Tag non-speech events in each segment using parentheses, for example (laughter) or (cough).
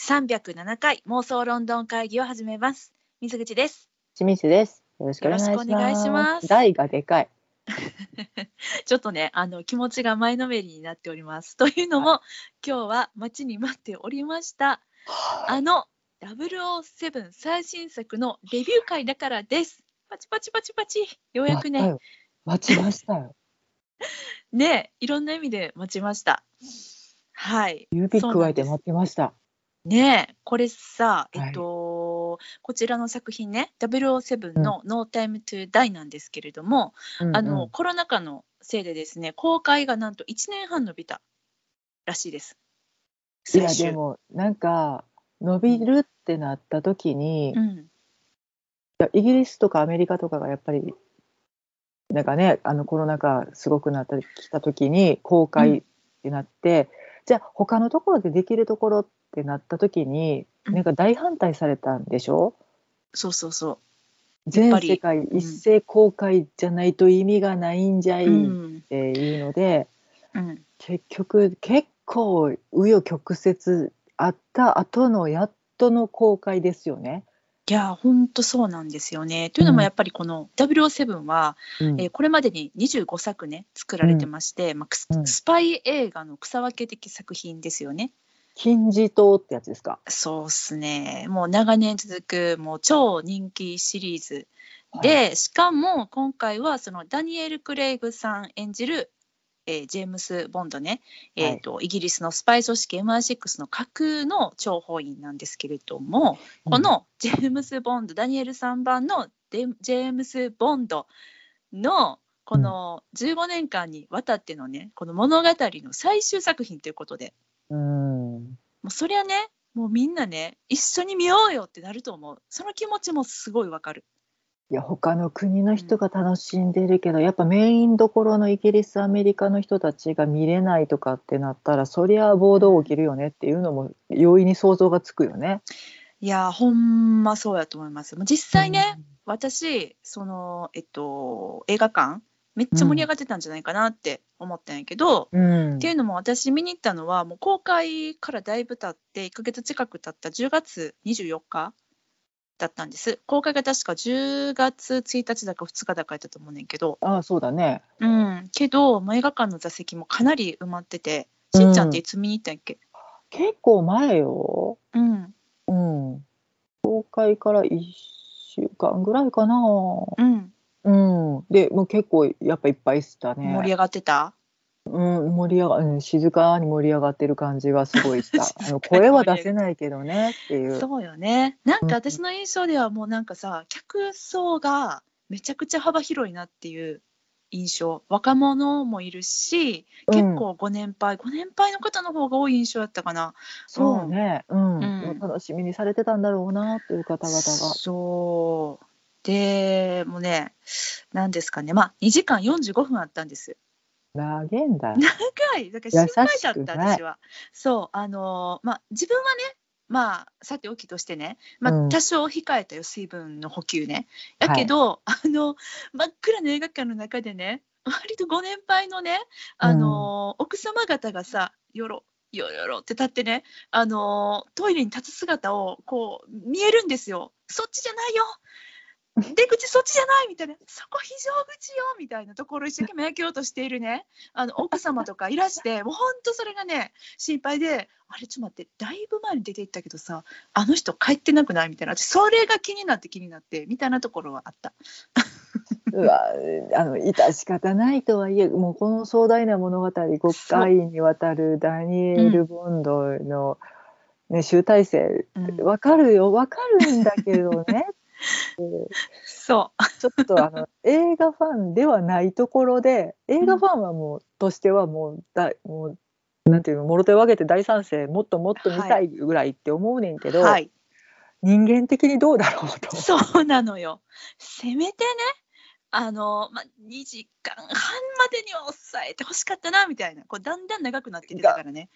307回妄想ロンドン会議を始めます。水口です。清水です。よろしくお願いします。よろしくお願いします台がでかい。(laughs) ちょっとね、あの気持ちが前のめりになっております。というのも、今日は待ちに待っておりました。あの007最新作のレビュー会だからです。パチパチパチパチ。ようやくね、待ったよ。待ちましたよ。(laughs) ね、いろんな意味で待ちました。はい。指そう加えて待ってました。ねえこれさ、はいえっと、こちらの作品ね、007の No Time to Die なんですけれども、うんあのうんコロナ禍のせいでですね、公開がなんと1年半延びたらしいです。いやでもなんか伸びるってなった時に、いうん、やイギリスとかアメリカとかがやっぱりなんかねあのコロナ禍すごくなってきた時に公開ってなって、じゃあ他のところでできるところってなった時に、うんなんか大反対されたんでしょ？そうそうそ全ぱり世界一斉公開じゃないと意味がないんじゃう。い、うんっていうのでうん、結局結構紆余曲折あった後のやっとの公開ですよね。いや本当そうなんですよね。というのもやっぱりこの007は、うんえーこれまでに25作ね作られてまして、うんスパイ映画の草分け的作品ですよね。金字塔ってやつですか？そうっすね。もう長年続くもう超人気シリーズ。で、しかも今回はそのダニエル・クレイグさん演じる、えージェームス・ボンドね、はいえーとイギリスのスパイ組織 MI6 の架空の諜報員なんですけれども、このジェームス・ボンドダニエル3番のデジェームス・ボンドのこの15年間にわたってのねこの物語の最終作品ということでうん、もうそりゃねもうみんなね一緒に見ようよってなると思う。その気持ちもすごいわかる。いや他の国の人が楽しんでるけど、やっぱメインどころのイギリスアメリカの人たちが見れないとかってなったらそりゃ暴動起きるよねっていうのも容易に想像がつくよね。いやほんまそうやと思います。実際ね、私そのえっと映画館めっちゃ盛り上がってたんじゃないかなって思ったんやけど、うん、っていうのも私見に行ったのはもう公開からだいぶ経って1ヶ月近く経った10月24日だったんです。公開が確か10月1日だか2日だかやったと思うねんけど。ああそうだね。うん。けど映画館の座席もかなり埋まっててしんちゃんっていつ見に行ったんやっけ？結構前よ。うん。うん。公開から1週間ぐらいかな。うんうん。で、もう結構やっぱいっぱいしたね。盛り上がってた？うん、盛り上が、うん、静かに盛り上がってる感じがすごいした。(laughs) あの声は出せないけどねっていう。そうよねなんうんか私の印象ではもうなんかさ客層がめちゃくちゃ幅広いなっていう印象若者もいるしうん結構ご年配、ご年配の方の方が多い印象だったかなそうね。うん。うん楽しみにされてたんだろうなっていう方々が。そうでもうね何ですかね。まあ2時間45分あったんです。投げんだ。長い。だから心配だった私は。そうあのーまあ自分はねまあさておきとしてね、まあ、うん。多少控えたよ、水分の補給ね。やけど、あの真っ暗な映画館の中でね割とご年配のねあのー奥様方がさよろよろよろって立ってねあのートイレに立つ姿をこう見えるんですよ。そっちじゃないよ (laughs) 出口そっちじゃないみたいな。そこ非常口よみたいなところを一生懸命開けようとしているね。あの奥様とかいらして (laughs) もうほんとそれがね心配であれちょっと待ってだいぶ前に出て行ったけどさあの人帰ってなくないみたいな。私それが気になって気になってみたいなところはあった。(laughs) うわ、あの、致し方ないとはいえ、もうこの壮大な物語、5回にわたるダニエル・ボンドの、ね、集大成、うん。わかるよ、わかるんだけどね。そちょっとあの映画ファンではないところで映画ファンはもう、としてはもうだもうなんていうのもろ手を挙げて大賛成もっともっと見たいぐらいって思うねんけど、はい人間的にどうだろうと。そうなのよ。せめてね、あの、ま、2時間半までには抑えてほしかったな、みたいな。こうだんだん長くなってきてたからね。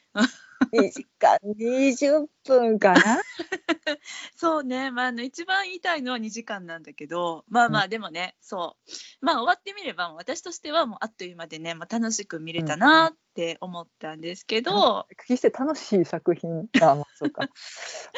2時間20分かな。(laughs) そうね、まあ、あの一番言いたいのは2時間なんだけどまあまあでもね、そう。まあ終わってみれば私としてはもうあっという間でね、まあ、楽しく見れたなって思ったんですけど、決して楽しい作品あ、(laughs) まあ、そうか。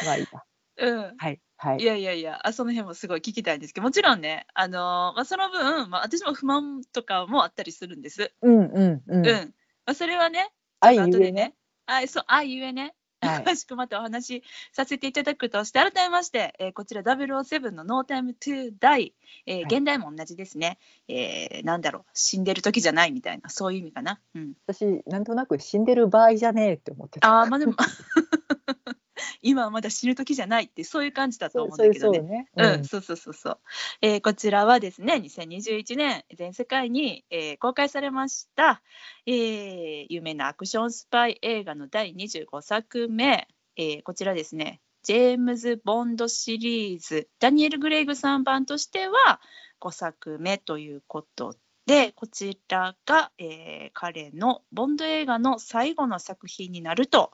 まあいいや。うん、はいはい。いやいやいやあその辺もすごい聞きたいんですけど。もちろんね、あのまあ、その分、まあ、私も不満とかもあったりするんです。うんうんうん、うん。まあ、それはね後でゆえねあそう愛ゆえね。はい。詳しくまたお話しさせていただくとして改めまして、えーこちら007の「No Time to Die」えーはい。現代も同じですね、えーなんだろう。死んでる時じゃないみたいな。そういう意味かな。うん、私なんとなく死んでる場合じゃねえって思ってた。あーまあでも (laughs) (laughs) 今はまだ死ぬ時じゃないってそういう感じだと思うんだけどね。そう。ね。うん、そうそうそうそう、えーこちらはですね2021年全世界に、えー公開されました、えー有名なアクションスパイ映画の第25作目、えーこちらですねジェームズ・ボンドシリーズ。ダニエル・グレイグさん版としては5作目ということでこちらが、えー彼のボンド映画の最後の作品になると、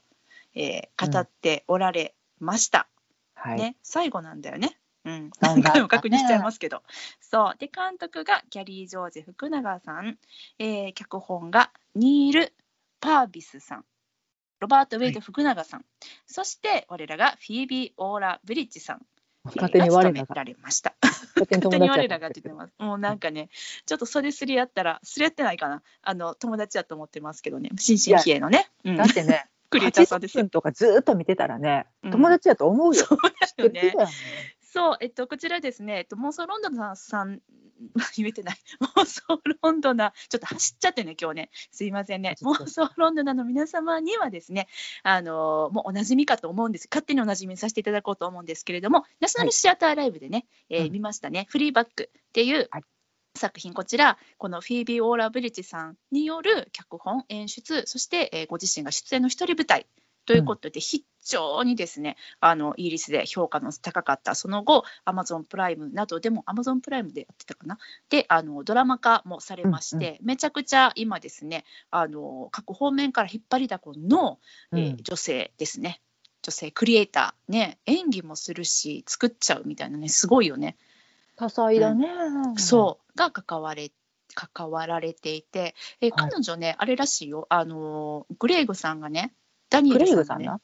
えー語っておられました。はい、ね、最後なんだよね。うん、何回も確認しちゃいますけど。そう。で、監督がキャリー・ジョージ・福永さん、えー脚本がニール・パービスさん、ロバート・ウェイト・福永さん、そして我らがフィービー・オーラ・ブリッジさん、勝手に我らがられました。勝手に我らがって言ってます。もうなんかね、ちょっとそれすり合ったら、すり合ってないかな。あの、友達だと思ってますけどね、新進気鋭のね、うんだってねクリエイターさんです。80よ。分とかずーっと見てたらね、うん。友達やと思うよ。そうだよね。そう、えっと、こちらですね、えっと、妄想ロンドナーさん、(laughs) 言えてない、妄想ロンドナー、ちょっと走っちゃってね、今日ね、すいませんね、妄想ロンドナーの皆様にはですね、あのもうおなじみかと思うんです、勝手におなじみにさせていただこうと思うんですけれども、ナショナルシアターライブでね、えーうん。見ましたね、フリーバックっていうはい作品、こちら、このフィービー・オーラ・ブリッジさんによる脚本、演出、そして、えーご自身が出演の一人舞台ということで、非常にですね、あのイギリスで評価の高かった、その後、アマゾンプライムなどでも、アマゾンプライムでやってたかな、であのドラマ化もされまして、めちゃくちゃ今ですね、あの各方面から引っ張りだこの、えーうん。女性ですね。女性クリエイターね演技もするし作っちゃうみたいなねすごいよね、多彩だね。そう。が関われ関わられていて、えはい。彼女ねあれらしいよ。あのグレイグさんがねダニエグレイルさんねな。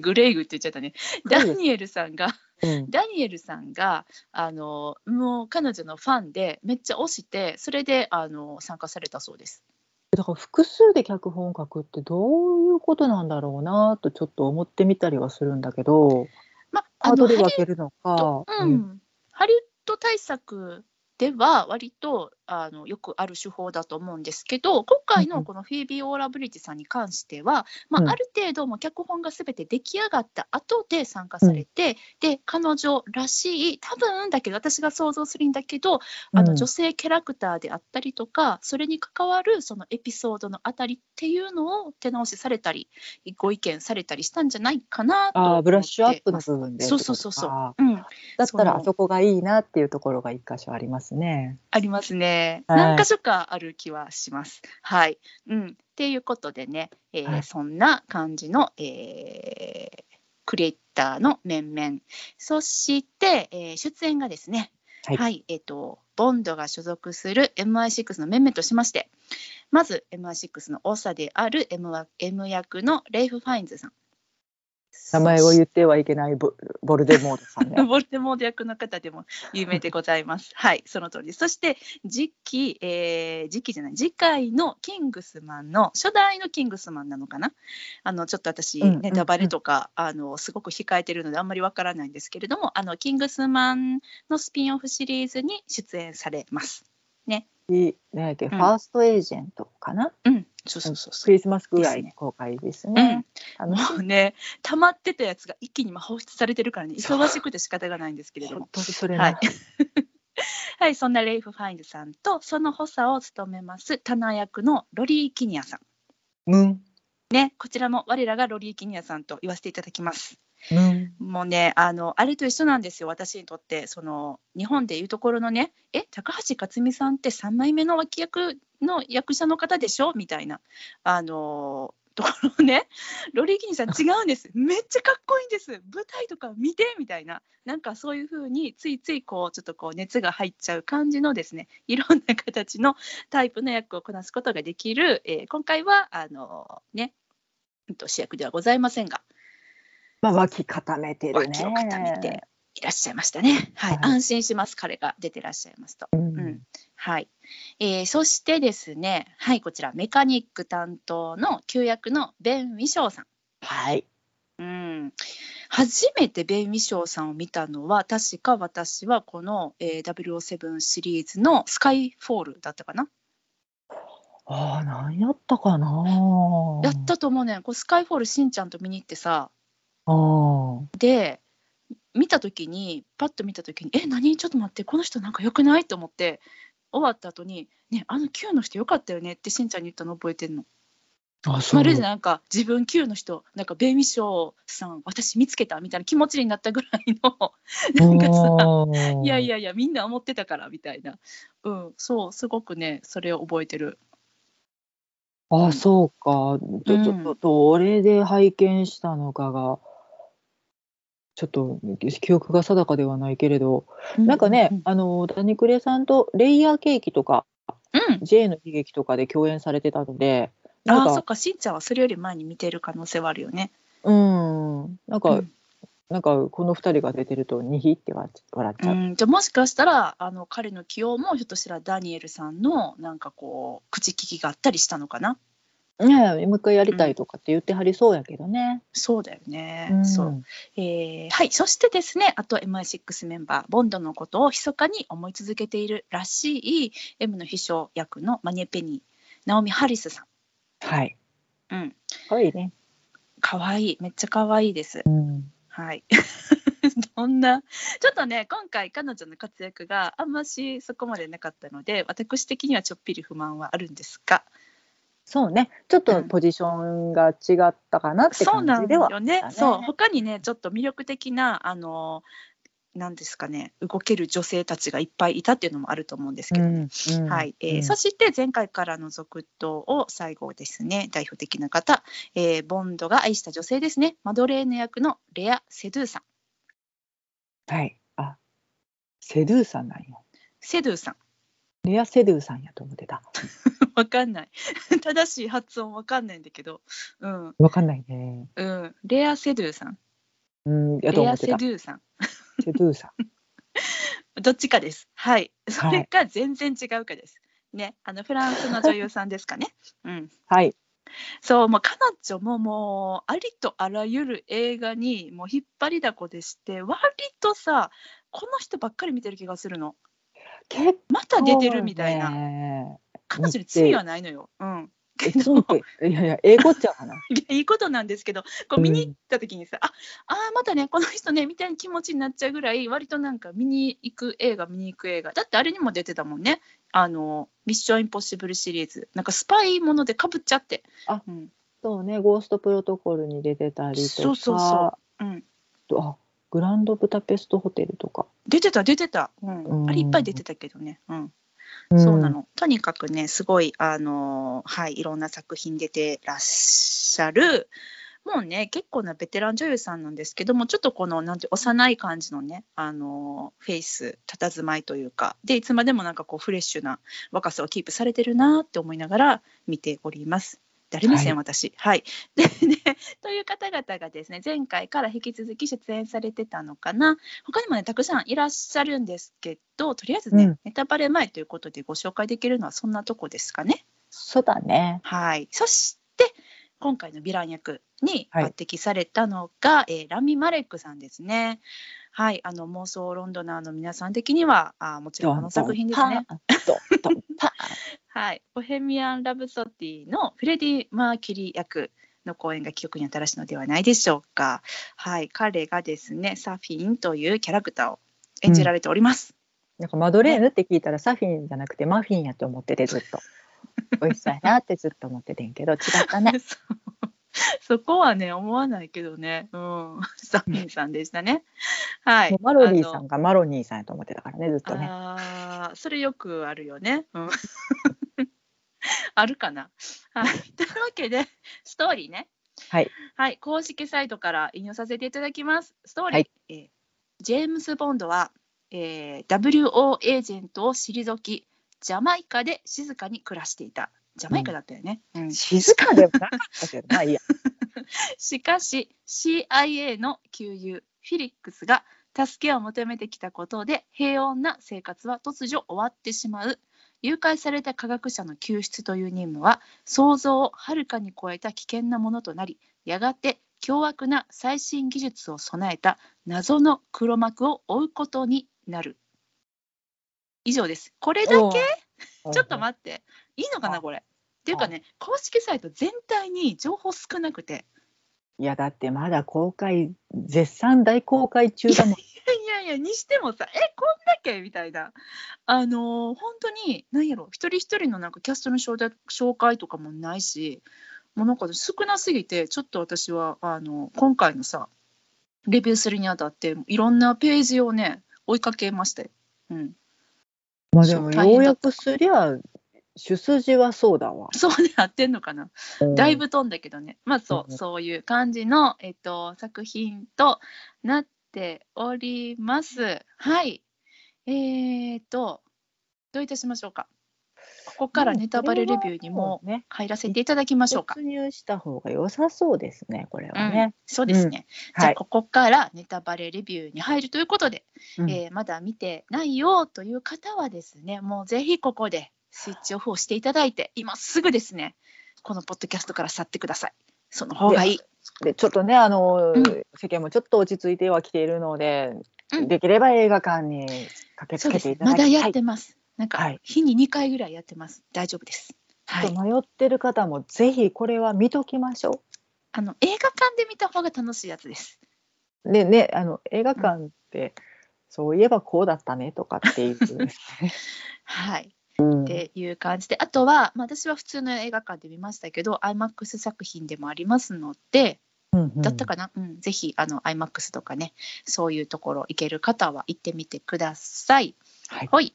グレイ (laughs) グって言っちゃったね。ダニエルさんがうん。ダニエルさんがあのもう彼女のファンでめっちゃ推してそれであの参加されたそうです。だから複数で脚本を書くってどういうことなんだろうなとちょっと思ってみたりはするんだけど、まあ、ハードでハリウッ分けるのドか。うんハリウッド対策では割とあのよくある手法だと思うんですけど今回うんうん。のこのフィービー・オーラ・ブリッジさんに関しては、まあうん。ある程度もう脚本が全て出来上がった後で参加されて、で彼女らしい多分だけど私が想像するんだけどあうん。の女性キャラクターであったりとか、それに関わるそのエピソードのあたりっていうのを手直しされたりご意見されたりしたんじゃないかなとブラッシュアップの部分で。そうそうそうそう。あうん、ーだったらあそこがいいなっていうところが一箇所ありますね。ありますね。はい何箇所かある気はします。はい。うん。っていうことでね、えーはいそんな感じの、えークリエイターの面々。そして、えー出演がですね、はいえっ、と、ボンドが所属する MI6 の面々としまして、まず MI6 の長である M, わ M 役のレイフ・ファインズさん。名前を言ってはいけないボボルデモートさんね。(laughs) ボルデモード役の方でも有名でございます。(laughs) はい、その通りです。そして次期、えー次期じゃない次回のキングスマンの初代のキングスマンなのかな？あのちょっと私、ネタバレとか、あのすごく控えてるのであんまりわからないんですけれども、あのキングスマンのスピンオフシリーズに出演されます。いねえファーストエージェントかな？うん、そうそうそうそう。クリスマスぐらいに公開ですうんね。、楽もしうね、溜まってたやつが一気に今放出されてるからね、忙しくて仕方がないんですけれどもはいな。(laughs) はい、そんなレイフ・ファインズさんとその補佐を務めますタナ役のロリー・キニアさん。ムンね、こちらも我らがロリー・キニアさんと言わせていただきます。ムンもうね、あのあれと一緒なんですよ、私にとって、その日本でいうところのね、え、高橋克実さんって3枚目の脇役の役者の方でしょ？みたいな、あのところをね (laughs) ロリー・キニさん違うんです。(laughs) めっちゃかっこいいんです。舞台とか見てみたいな。なんかそういう風についついこうちょっとこう熱が入っちゃう感じのですねいろんな形のタイプの役をこなすことができる、えー今回はあのね主役ではございませんがまあ、脇固めてるね。脇を固めていらっしゃいましたね。はい、はい安心します彼が出てらっしゃいますと。ううんん、はい、えーそしてですね、はい、こちらメカニック担当の旧役のベン・ウィショーさん。はい。うん、初めてベン・ウィショーさんを見たのは確か私はこの、えー、007シリーズの「スカイフォール」だったかな、ああ、何やったかな。やったと思うねんこうスカイフォールしんちゃんと見に行ってさ。で見た時にパッと見た時に「え何？ちょっと待ってこの人なんか良くない?」と思って終わった後に「ねあの Q の人良かったよね」ってしんちゃんに言ったの覚えてんの。あ、そう。まるでなんか自分 Q の人なんかベイミショーさん私見つけたみたいな気持ちになったぐらいのなんかさいやいや。やいやみんな思ってたからみたいなうんそうすごくねそれを覚えてるあ、そうか。ちょうんちょっと、どれで拝見したのかが。ちょっと記憶が定かではないけれど、なんかね、うんあの、ダニクレさんとレイヤーケーキとか、うん、J の悲劇とかで共演されてたので、ああそっかしんちゃんはそれより前に見てる可能性はあるよね。うん、なんか、うん。なんかこの二人が出てると、にひって笑っちゃう。うん、じゃあもしかしたらあの彼の起用もひょっとしたらダニエルさんのなんかこう口利きがあったりしたのかなねえもう一回やりたいとかって言ってはりそうやけどね。そうだよね、うん。そう、えーはい。そしてですねあと MI6 メンバーボンドのことを密かに思い続けているらしい M の秘書役のマニエ・ペニーナオミ・ハリスさはい。んうん。かわいいね。かわい。いめっちゃかわいいです。うん。はい。(laughs) どんな？ちょっとね今回彼女の活躍があんましそこまでなかったので私的にはちょっぴり不満はあるんですがそうね。ちょっうん。とポジションが違ったかなってそうなん感じでは、よね。そう。他にねちょっと魅力的なあのなんですかね。動ける女性たちがいっぱいいたっていうのもあると思うんですけど、ね。うんうんはい。えーうん。そして前回からの続投を最後ですね代表的な方、えーボンドが愛した女性ですね。マドレーヌ役のレア・セドゥさん。はい。あ、セドゥさんなんや。セドゥさんレアセドゥさんやと思ってた。(laughs) わかんない (laughs) 正しい発音わかんないんだけどうんわかんないね。うんレア・セドゥさんうん、やとレア・。セドゥさんセドゥさん。どっちかです。はい。それか全然違うかです。ね、あのフランスの女優さんですかね。うん。はい。そう、もう彼女ももうありとあらゆる映画にもう引っ張りだこでして、割とさ、この人ばっかり見てる気がするの。結構、また出てるみたいな。ね。彼女に罪はないのよ。うん。えそうかいやいや、英語っちゃうかな。(laughs) いやいいことなんですけど、こう見に行った時にさ、ああーまたね、この人ね、みたいな気持ちになっちゃうぐらい、割となんか見に行く映画、見に行く映画。だってあれにも出てたもんね。あの、ミッションインポッシブルシリーズ。なんかスパイものでかぶっちゃって。あうん。そうね、ゴーストプロトコルに出てたりとか、そうそうそううん。とあグランドブタペストホテルとか。出てた、出てた。うん。うんあれいっぱい出てたけどね。うん。そうなの。とにかくね、すごい、あのーはい、いろんな作品出てらっしゃる、もうね、結構なベテラン女優さんなんですけども、ちょっとこの、なんて、幼い感じのね、あのーフェイス、佇まいというか、で、いつまでもなんかこう、フレッシュな若さをキープされてるなって思いながら見ております。誰目線、は私。はい。(laughs) でね、という方々がですね、前回から引き続き出演されてたのかな。他にもね、たくさんいらっしゃるんですけど、とりあえずね、うんネタバレ前ということでご紹介できるのはそんなとこですかね。そうだね。はい。そして、今回のヴィラン役にはい抜擢されたのが、えーラミ・マレックさんですね。はい。あの、妄想ロンドナーの皆さん的には、あもちろんこの作品ですね。ドンドンパン。はい。ボヘミアン・ラブソディのフレディ・マーキュリー役の公演が記憶に新しいのではないでしょうか。はい。彼がですね、サフィンというキャラクターを演じられております。なんかマドレーヌって聞いたらサフィンじゃなくてマフィンやと思っててずっと。(laughs) 美味しそうやなってずっと思っててんけど違ったね。(laughs) そこはね、思わないけどね。うん。サフィンさんでしたね。はい。マロニーさんがマロニーさんやと思ってたからねずっとね。あーそれよくあるよね。うん、(laughs) あるかな？(laughs) はい、(laughs) というわけでストーリーね。はい。はい、公式サイトから引用させていただきます。ストーリー、はい、えー、ジェームズ・ボンドは、えー、WO エージェントを退き、ジャマイカで静かに暮らしていた。ジャマイカだったよね。うん、静かでもなかったけど、まあいいや。しかし CIA の給油フィリックスが助けを求めてきたことで平穏な生活は突如終わってしまう誘拐された科学者の救出という任務は想像をはるかに超えた危険なものとなりやがて凶悪な最新技術を備えた謎の黒幕を追うことになる。以上です。これだけ？(laughs) ちょっと待って。いいのかなこれ。っていうかね公式サイト全体に情報少なくて。いやだってまだ公開絶賛大公開中だもん。いやいやにしてもさえこんだけ？みたいな。あのー、本当に何やろ一人一人のなんかキャストの紹介とかもないしもうなんか少なすぎてちょっと私はあの今回のさレビューするにあたっていろんなページをね追いかけましたよ。うん、まあでもようやくすりゃ主筋はそうだわ。そうで合ってんのかな、うん、だいぶ飛んだけどね。まあそう、うん、そういう感じの、えっと、作品となっております。はい。えー、と、どういたしましょうか？ここからネタバレレビューにも入らせていただきましょうか。突入した方が良さそうですね、これはね。うん、そうですね。うん、じゃあ、ここからネタバレレビューに入るということで、うん、えー、まだ見てないよという方はですね、もうぜひここでスイッチオフをしていただいて、今すぐですね、このポッドキャストから去ってください。その方がいい。でちょっとね、あの、うん、世間もちょっと落ち着いてはきているので、うん、できれば映画館に駆けつけていただきたい。まだやってます。なんか、日に2回ぐらいやってます。大丈夫です。はい、迷ってる方もぜひこれは見ときましょう。あの映画館で見た方が楽しいやつです。でね、あの映画館って、うん、そういえばこうだったねとかっていう、ね、はい。っていう感じで、あとは、まあ、私は普通の映画館で見ましたけど IMAX 作品でもありますので、うんうん、だったかな、うん、ぜひあの IMAX とかねそういうところ行ける方は行ってみてください。はい、はい、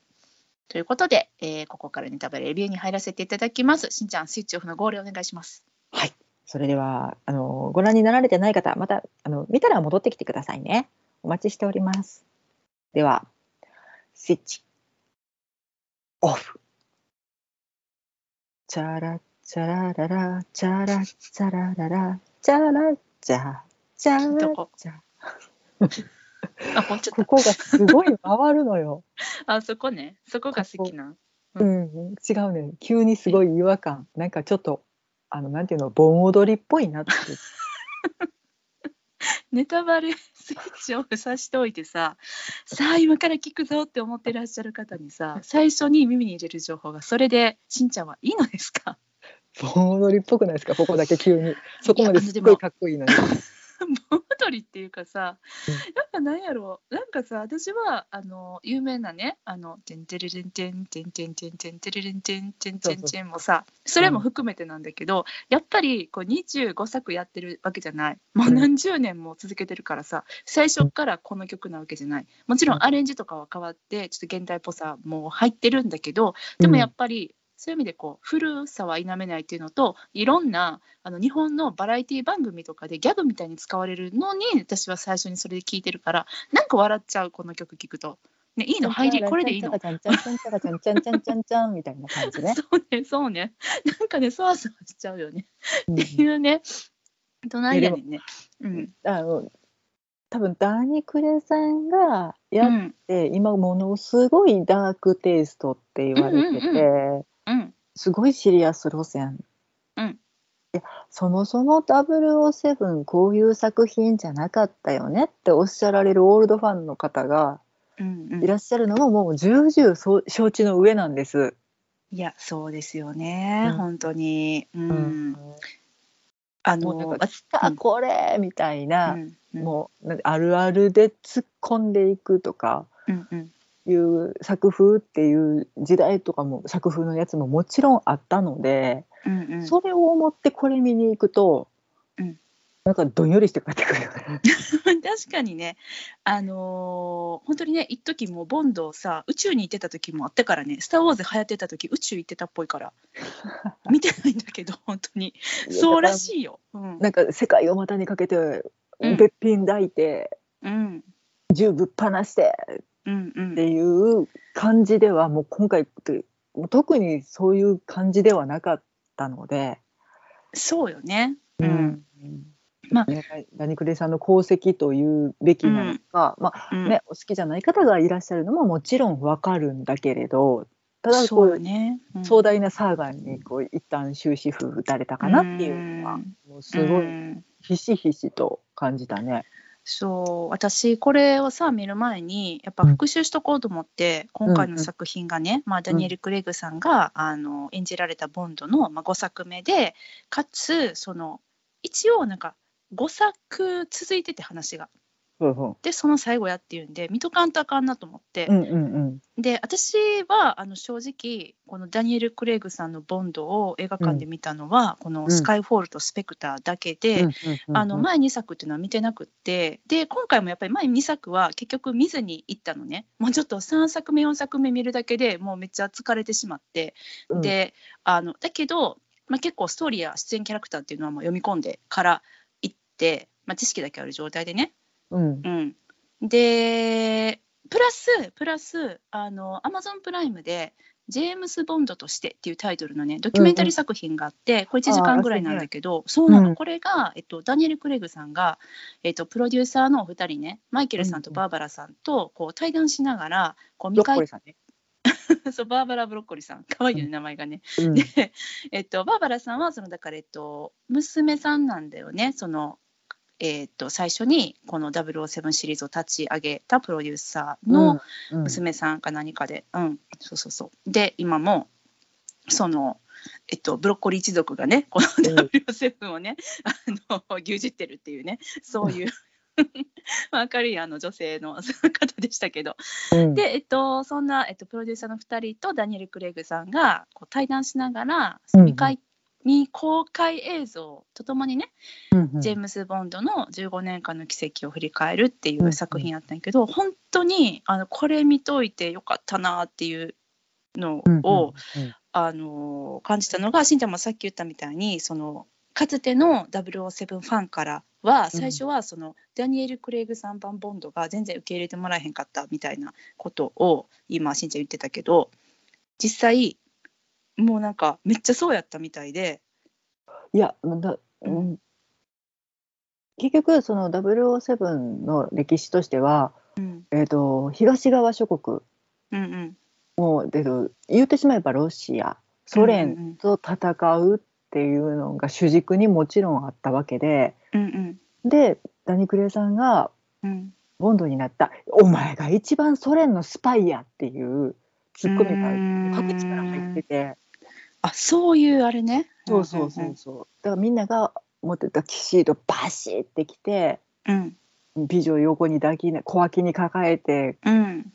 ということで、えー、ここからネタバレレビューに入らせていただきます。しんちゃんスイッチオフのゴールお願いします。はいそれではあのご覧になられてない方またあの見たら戻ってきてくださいね。お待ちしております。ではスイッチオフ。チャラチャラララチャラチャラララチャラチャチャラチャ。あ、こここがすごい回るのよ。(laughs) あ、そこね。そこが好きな。うん、うん、違うね。急にすごい違和感。なんかちょっと、あの、なんていうの、盆踊りっぽいなって。(laughs) ネタバレスイッチオフさしておいてささあ今から聞くぞって思ってらっしゃる方にさ最初に耳に入れる情報がそれでしんちゃんはいいのですか？(laughs) 盆踊りっぽくないですか？ここだけ急に。そこまですごいかっこいいのに。(laughs) 盆踊りっていうかさ、やっぱなんやろう、なんかさ、私は、あの、有名なね、あの、てんてれれんてんてんてんてんてんてれれんてんてんてんてんもさ、それも含めてなんだけど、やっぱりこう25作やってるわけじゃない。もう何十年も続けてるからさ、最初からこの曲なわけじゃない。もちろんアレンジとかは変わって、ちょっと現代っぽさも入ってるんだけど、でもやっぱり、そういう意味でこう古さは否めないっていうのといろんなあの日本のバラエティ番組とかでギャグみたいに使われるのに私は最初にそれで聞いてるからなんか笑っちゃうこの曲聞くと。ね、いいの？入りこれでいいの。ちゃんちゃんちゃんちゃんちゃんちゃんちゃんちゃんちゃんみたいな感じね。そうねそうね。なんかねそわそわしちゃうよね。っていうね。どないやねんね。うん。あの多分ダーニクレさんがやって、うん、今ものすごいダークテイストって言われてて、うん。すごいシリアス路線。うん、でそもそも007こういう作品じゃなかったよねっておっしゃられるオールドファンの方がいらっしゃるのももう重々承知の上なんです。いやそうですよね、うん、本当に。うん、うん、あのあこれみたいな、うんうん、もうあるあるで突っ込んでいくとか、うんうん、いう作風っていう時代とかも作風のやつももちろんあったので、うんうん、それを思ってこれ見に行くと、うん、なんかどんよりして帰ってくる。(laughs) 確かにね、あのー本当にね、一時もうボンドさ、宇宙に行ってた時もあってからね、スター・ウォーズ流行ってた時宇宙行ってたっぽいから、(laughs) 見てないんだけど、本当に。そうらしいよ。うん。なんか世界を股にかけて、うんべっぴん抱いてうん。銃ぶっ放してっていう感じではもう今回ってもう特にそういう感じではなかったので、そうよね。うん。まあ。ねダニクレさんの功績というべきなのか、まあうん。ね、お好きじゃない方がいらっしゃるのももちろんわかるんだけれどただそうよこうね。うん。壮大なサーガにこう一旦終止符打たれたかなっていうのはうん。もうすごいうん。ひしひしと感じたね。そう私これをさ見る前にやっぱ復習しとこうと思って、今回の作品がね、まあ、ダニエル・クレイグさんが、あの演じられたボンドの、まあ、5作目でかつその一応なんか5作続いてて話が。うんうん。でその最後やっていうんで見とかんとあかんなと思って、うんうんで私はあの正直このダニエル・クレイグさんのボンドを映画館で見たのは、この「スカイフォール」と「スペクター」だけで、うんうんあの前2作っていうのは見てなくってで今回もやっぱり前2作は結局見ずに行ったのね。もうちょっと3作目4作目見るだけでもうめっちゃ疲れてしまって、うん。であのだけど、まあ、結構ストーリーや出演キャラクターっていうのはもう読み込んでから行って、まあ、知識だけある状態でね、うん。うん、でプラスプラスあのアマゾンプライムで「ジェームス・ボンドとして」っていうタイトルのねドキュメンタリー作品があって、これ1時間ぐらいなんだけどそうなの、うんこれが、えっと、ダニエル・クレイグさんが、えっと、プロデューサーのお二人ねマイケルさんとバーバラさんとこう対談しながらこう見返ッコリーさんね。(laughs) そうバーバラ・ブロッコリーさん。可愛いよね名前がね。うん。で、えっと、バーバラさんはそのだから、えっと、娘さんなんだよね。その、えっと、最初にこの007シリーズを立ち上げたプロデューサーのうん娘さんか何かで、うん。そうそうそう。で今もその、えっと、ブロッコリー一族がねこのうん W7 をね、あの牛耳ってるっていうねそういうまあ明るいあの女性の方でしたけど。うん。で、えっと、そんな、えっと、プロデューサーの2人とダニエル・クレイグさんがこう対談しながらうんうん。未開未公開映像とともにね、うんうん。ジェームズ・ボンドの15年間の奇跡を振り返るっていう作品やったんやけど、本当にあのこれ見といてよかったなっていうのうんうんを、うんあの感じたのがしんちゃんもさっき言ったみたいにそのかつての007ファンからは最初はその、ダニエル・クレイグさん版ボンドが全然受け入れてもらえへんかったみたいなことを今しんちゃん言ってたけど実際もうなんかめっちゃそうやったみたいで。いやだ、うん、結局その007の歴史としては、うん。えー、と東側諸国うんうん。もうで言ってしまえばロシアソうんうん連と戦うっていうのが主軸にもちろんあったわけでうんでダニクレさんがうん。ボンドになった「お前が一番ソ連のスパイや」っていうツッコミが各地から入っててあそういうあれね。そうそうそうそう。だからみんなが持ってたキシードバシッてきてうん。美女を横に抱きな小脇に抱えてうん。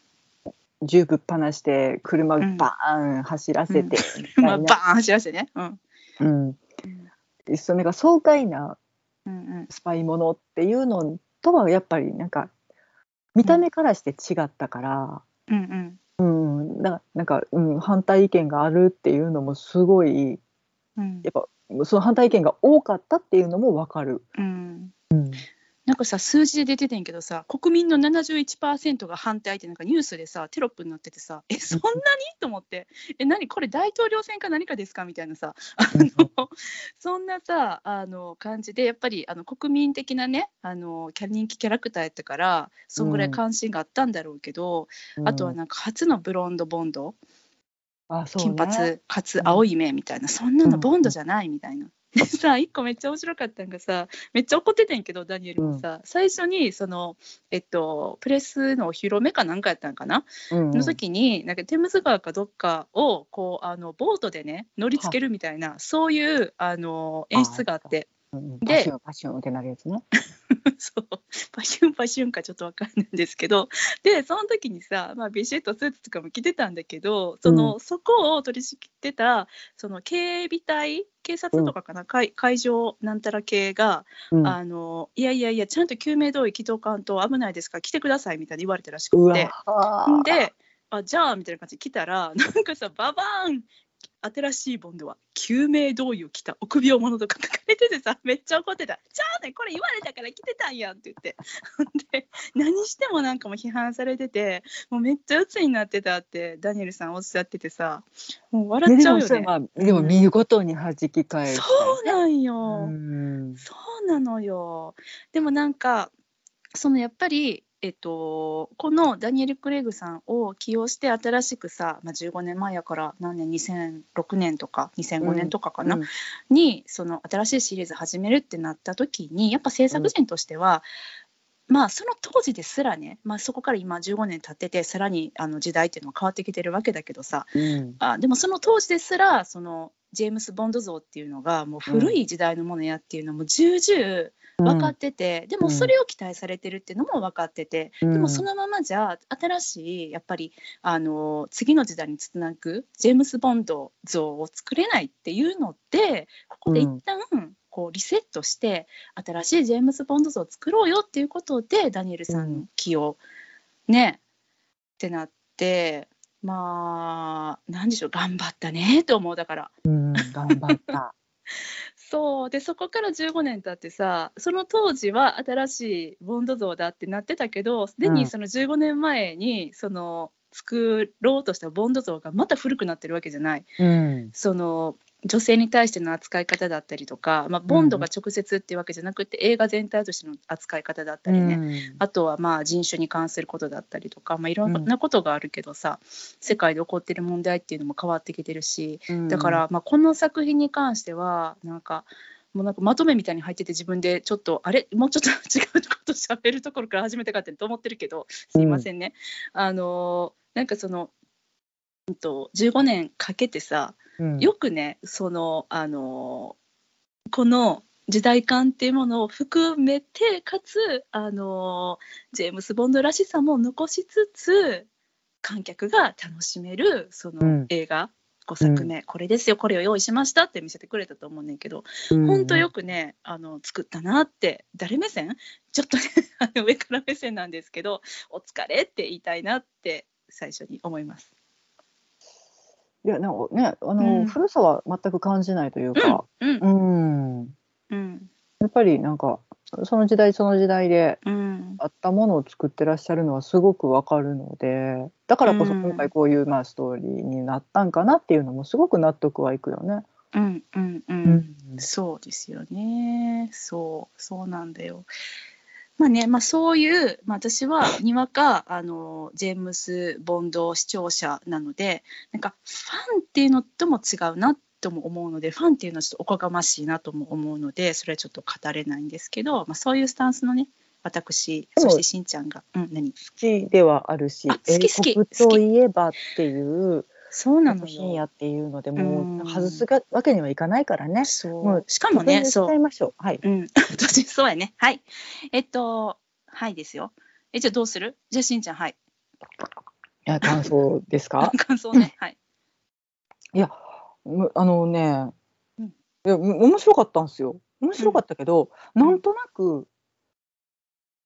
銃ぶっ放して車うん。バーン走らせてみまあたいな、(laughs) バーン走らせてね。うん。うん、それが爽快なうんうん。スパイものっていうのとはやっぱりなんか見た目からして違ったから、うんうんうん、ななんか、うん、反対意見があるっていうのもすごいうんやっぱその反対意見が多かったっていうのも分かる。うん。うんなんかさ数字で出ててんけどさ国民の71%が反対ってなんかニュースでさテロップになっててさえそんなに？と思って。え何これ大統領選か何かですかみたいなさあのそんなさあの感じでやっぱりあの国民的なねあのキャ人気キャラクターやったからそんぐらい関心があったんだろうけど、あとはうんなんか初のブロンドボンド、あそうね。金髪かつ青い目みたいな、そんなのうん。ボンドじゃないみたいな。でさ一個めっちゃ面白かったんがさめっちゃ怒っててんけどダニエルもさ、最初にそのえっとプレスのお披露目かなんかやったんかな、うんうん。の時になんかテムズ川かどっかをこうあのボートでね乗りつけるみたいなそういうあの演出があって。うんでパシュンパシュンってなるやつね。(laughs) そう。パシュンパシュンかちょっとわかんないんですけど。でその時にさ、まあ、ビシッとスーツとかも着てたんだけどその、そこを取り仕切ってたその警備隊警察とかかな、海海上なんたら系が、うん。あのいやいやいやちゃんと救命胴衣着とかんと危ないですから来てくださいみたいに言われたらしくて。ー。であじゃあみたいな感じで来たらなんかさババーン新しいボンドは救命胴衣を着た臆病者とか書かれててさ (laughs) めっちゃ怒ってた「じゃあねこれ言われたから着てたんやん」って言って (laughs) で何してもなんかもう批判されててもうめっちゃ鬱になってたってダニエルさんおっしゃっててさもう笑っねでちゃうよね。もさまあでも見事に弾き返して。そうなんよ、うんそうなのよ。でもなんかそのやっぱり、えっと、このダニエル・クレイグさんを起用して新しくさ、まあ、15年前やから何年2006年とか2005年とかかな、うん。にその新しいシリーズ始めるってなった時にやっぱ制作陣としては、まあその当時ですらね、まあ、そこから今15年経っててさらにあの時代っていうのは変わってきてるわけだけどさうん。あでもその当時ですらそのジェームス・ボンド像っていうのがもう古い時代のものやっていうのも重々分かってて、でもそれを期待されてるっていうのも分かってて、うん。でもそのままじゃ新しいやっぱりあの次の時代につなぐジェームス・ボンド像を作れないっていうのでここで一旦、こうリセットして新しいジェームス・ボンド像を作ろうよっていうことでダニエルさんの起用、ねってなってまあなんでしょう頑張ったねと思うだから。うん頑張った。(laughs) そうでそこから15年経ってさその当時は新しいボンド像だってなってたけどすでうんにその15年前にその作ろうとしたボンド像がまた古くなってるわけじゃない。うんその女性に対しての扱い方だったりとか、まあ、ボンドが直接っていうわけじゃなくて、映画全体としての扱い方だったりね、あとはまあ人種に関することだったりとか、まあ、いろんなことがあるけどさ、世界で起こってる問題っていうのも変わってきてるしうん。だから、まあ、この作品に関してはなんかもうなんかまとめみたいに入ってて自分でちょっとあれ？もうちょっと違うこと喋るところから始めたかってと思ってるけどすいませんね。あのなんかその、うんと、15年かけてさうん。よくねそのあのこの時代感っていうものを含めてかつあのジェームス・ボンドらしさも残しつつ観客が楽しめるそうん。の映画、5作目、これですよこれを用意しましたって見せてくれたと思うねんけど、うん。本当よくねあの作ったなって誰目線？ちょっとね (laughs) 上から目線なんですけどお疲れって言いたいなって最初に思います。いやなんかねあの、うん。古さは全く感じないというか、うんうん。うん。やっぱりなんかその時代その時代でうん。あったものを作ってらっしゃるのはすごくわかるのでだからこそ今回こういうまあストーリーになったんかなっていうのもすごく納得はいくよね。うんうん。うん。そうですよね。そう、そうなんだよ。まあね、まあそういう、まあ私はにわか、あの、ジェームス・ボンド視聴者なので、なんかファンっていうのとも違うなとも思うので、ファンっていうのはちょっとおこがましいなとも思うので、それはちょっと語れないんですけど、まあそういうスタンスのね、私、そしてしんちゃんが、うん、何？好きではあるしあ好き好き。英国といえばっていうそうなの作品やよ。っていうのでうんもう外すがわけにはいかないからね。もそうう。しかもね、そそういましょう。はい。うん、(laughs) 私そうやね。はい。えっと、はいですよ。え、じゃあどうする？じゃあしんちゃん、はい。いや感想ですか？(laughs) 感想ね。はい。いやむあのね、うんいやむ面白かったんですよ。面白かったけど、うんなんとなく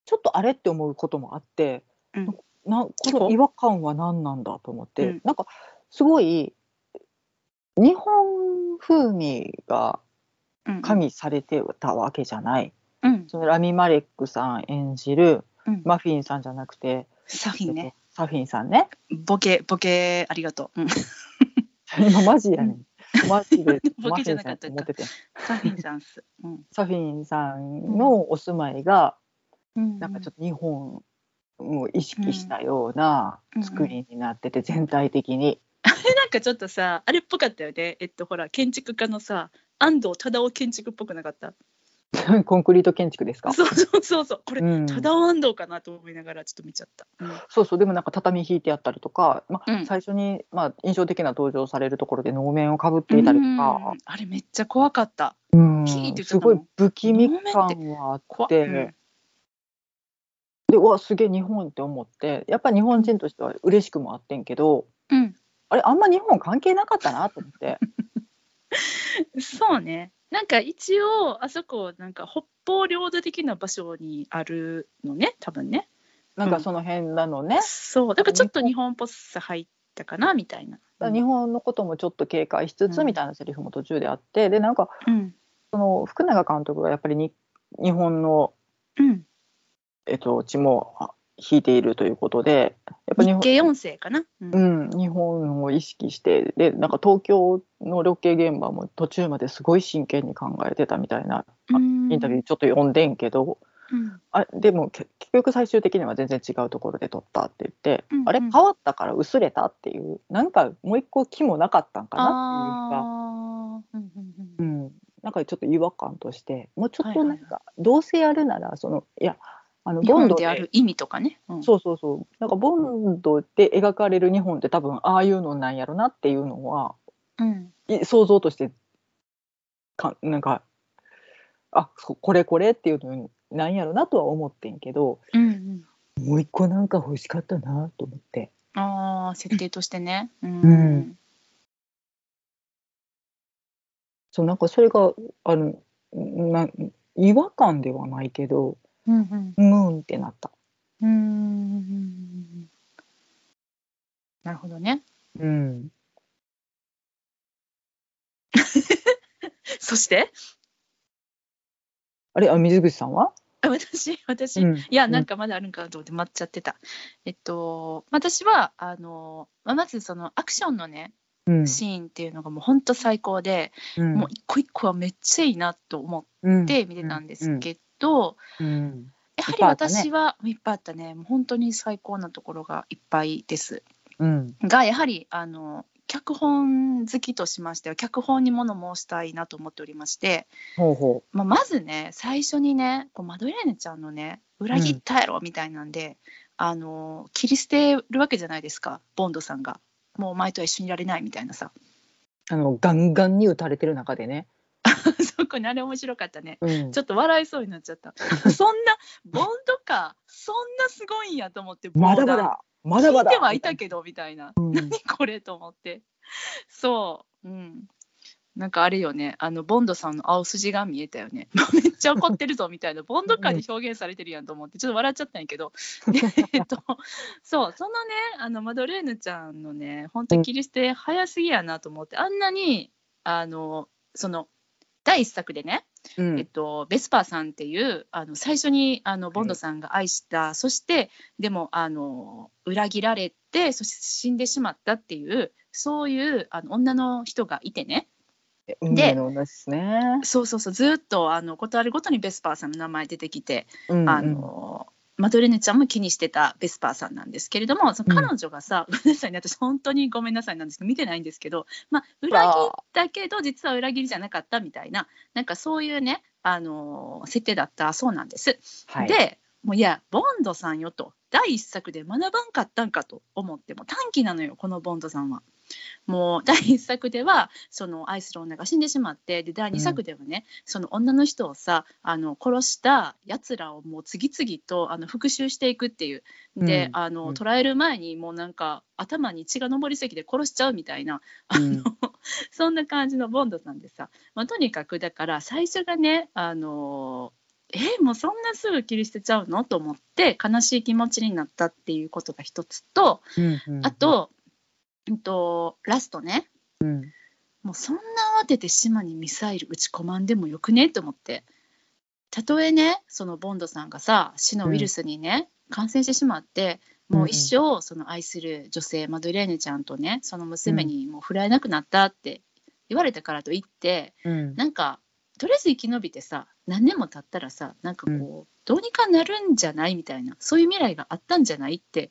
ちょっとあれって思うこともあって、うんなこの違和感は何なんだと思って、うんなんかすごい日本風味がうん加味されてたわけじゃない。うん。そのラミ・マレックさん演じるうん。マフィンさんじゃなくて、サフィンね。サフィンさんね。ボケ、ボケ、ありがとう。うん。(laughs) 今マジやねん。マジで (laughs) ボケじゃなかったかマフィンさんって思ってて。サフィンさんっす。うん。サフィンさんのお住まいが、うんなんかちょっと日本を意識したようなうん作りになってて、全体的に。でなんかちょっとさ、あれっぽかったよね。えっと、ほら、建築家のさ、安藤忠雄建築っぽくなかった？(laughs) コンクリート建築ですか？そうそうそうそう。これ、うん。ただワンドかなと思いながらちょっと見ちゃった。うん。そうそう。でもなんか畳引いてあったりとか、まあうん。最初に、まあ、印象的な登場されるところで能面をかぶっていたりとか、うん。あれめっちゃ怖かった。すごい不気味感はあっ怖て、うん。でうわすげえ日本って思って。やっぱり日本人としては嬉しくもあってんけどうん、あれあんま日本関係なかったなと思って。(laughs) そうね。なんか一応あそこなんか北方領土的な場所にあるのね多分ね。なんかその辺なのね、そう。だからちょっと日本っぽさ入ったかなみたいな。日本のこともちょっと警戒しつつうん。みたいなセリフも途中であって、でなんかうん。その福永監督がやっぱりに日本の、うん、えっと、血もあ引いているということでやっぱ日本日系音声かな？うん。うん、日本を意識してでなんか東京のロケ現場も途中まですごい真剣に考えてたみたいなうん。インタビューちょっと読んでんけど、うん。あでもけ結局最終的には全然違うところで撮ったって言って、うんうん。あれ変わったから薄れたっていうなんかもう一個気もなかったんかなっていうか、うん、なんかちょっと違和感としてもうちょっとはいはいはい。なんか、どうせやるならそのいやあの日ボンドで。ある意味とかね。うん。そうそうそう。なんかボンドで描かれる日本って多分ああいうのなんやろなっていうのはうん。い想像としてかなんかあそこれこれっていうのなんやろなとは思ってんけどうんうん。もう一個なんか欲しかったなと思って。ああ設定としてね。うん。うん。そうなんかそれがあのな違和感ではないけどうんうーんってなった。うん。うんなるほどね。うん、(laughs) そして？あれ？あ水口さんは、あ私私、うん。いやなんかまだあるんかなと思って待っちゃってた。えっと私はあのまずそのアクションのねうん。シーンっていうのがもう本当最高で、うん。もう一個一個はめっちゃいいなと思うんって見てたんですけど、うん。やはり私はいっぱいあったね。もう本当に最高なところがいっぱいです。うん。がやはりあの脚本好きとしましては脚本に物申したいなと思っておりまして、まあ、まずね最初にねこうマドレーヌちゃんのね裏切ったやろみたいなんで、あの切り捨てるわけじゃないですかボンドさんが。もうお前とは一緒にいられないみたいなさ。うあのガンガンに打たれてる中でね、(laughs) そこにあれ面白かったね。うん。ちょっと笑いそうになっちゃった。(laughs) そんなボンドか？そんなすごいんやと思ってまだまだ。まだまだ。聞いてはいたけどみたいな。うん。何これと思って。そう。うん。なんかあれよね。あのボンドさんの青筋が見えたよね。めっちゃ怒ってるぞみたいな。(laughs) ボンド感で表現されてるやんと思って。ちょっと笑っちゃったんやけど。で (laughs) えっとそう。そのねあのマドレーヌちゃんのね本当切り捨て早すぎやなと思って。あんなにあのその第一作でねうん。えっと、ベスパーさんっていうあの最初にあのボンドさんが愛した、そしてでもあの裏切られてそして死んでしまったっていうそういうあの女の人がいてね。ですね。そうそうそうずっとあのことあるごとにベスパーさんの名前出てきて、うんうん。あのマドレーヌちゃんも気にしてたベスパーさんなんですけれどもその彼女がさ、(laughs) ごめんなさいね私本当にごめんなさいなんですけど見てないんですけど、まあ、裏切ったけど実は裏切りじゃなかったみたいななんかそういうねあの設定だったそうなんです。はい、でもういやボンドさんよと第一作で学ばんかったんかと思っても短期なのよこのボンドさんは。もう第一作ではその愛する女が死んでしまってで第二作ではね、その女の人をさあの殺したやつらをもう次々とあの復讐していくっていう。で、うんあのうん。捕らえる前にもうなんか頭に血が上りすぎて殺しちゃうみたいなあの、う (laughs) んそんな感じのボンドさんでさ、まあ、とにかくだから最初がねあのえもうそんなすぐ切り捨てちゃうの？と思って悲しい気持ちになったっていうことが一つとうんうん。あ、と,、うん、とラストね。うん。もうそんな慌てて島にミサイル撃ち込まんでもよくね？と思って。たとえねそのボンドさんがさ死のウイルスにね、感染してしまってもう一生その愛する女性マドレーヌちゃんとねその娘にもう触れ合えなくなったって言われたからといってうん。なんかとりあえず生き延びてさ何年も経ったらさなんかこう、どうにかなるんじゃない？みたいなそういう未来があったんじゃない？って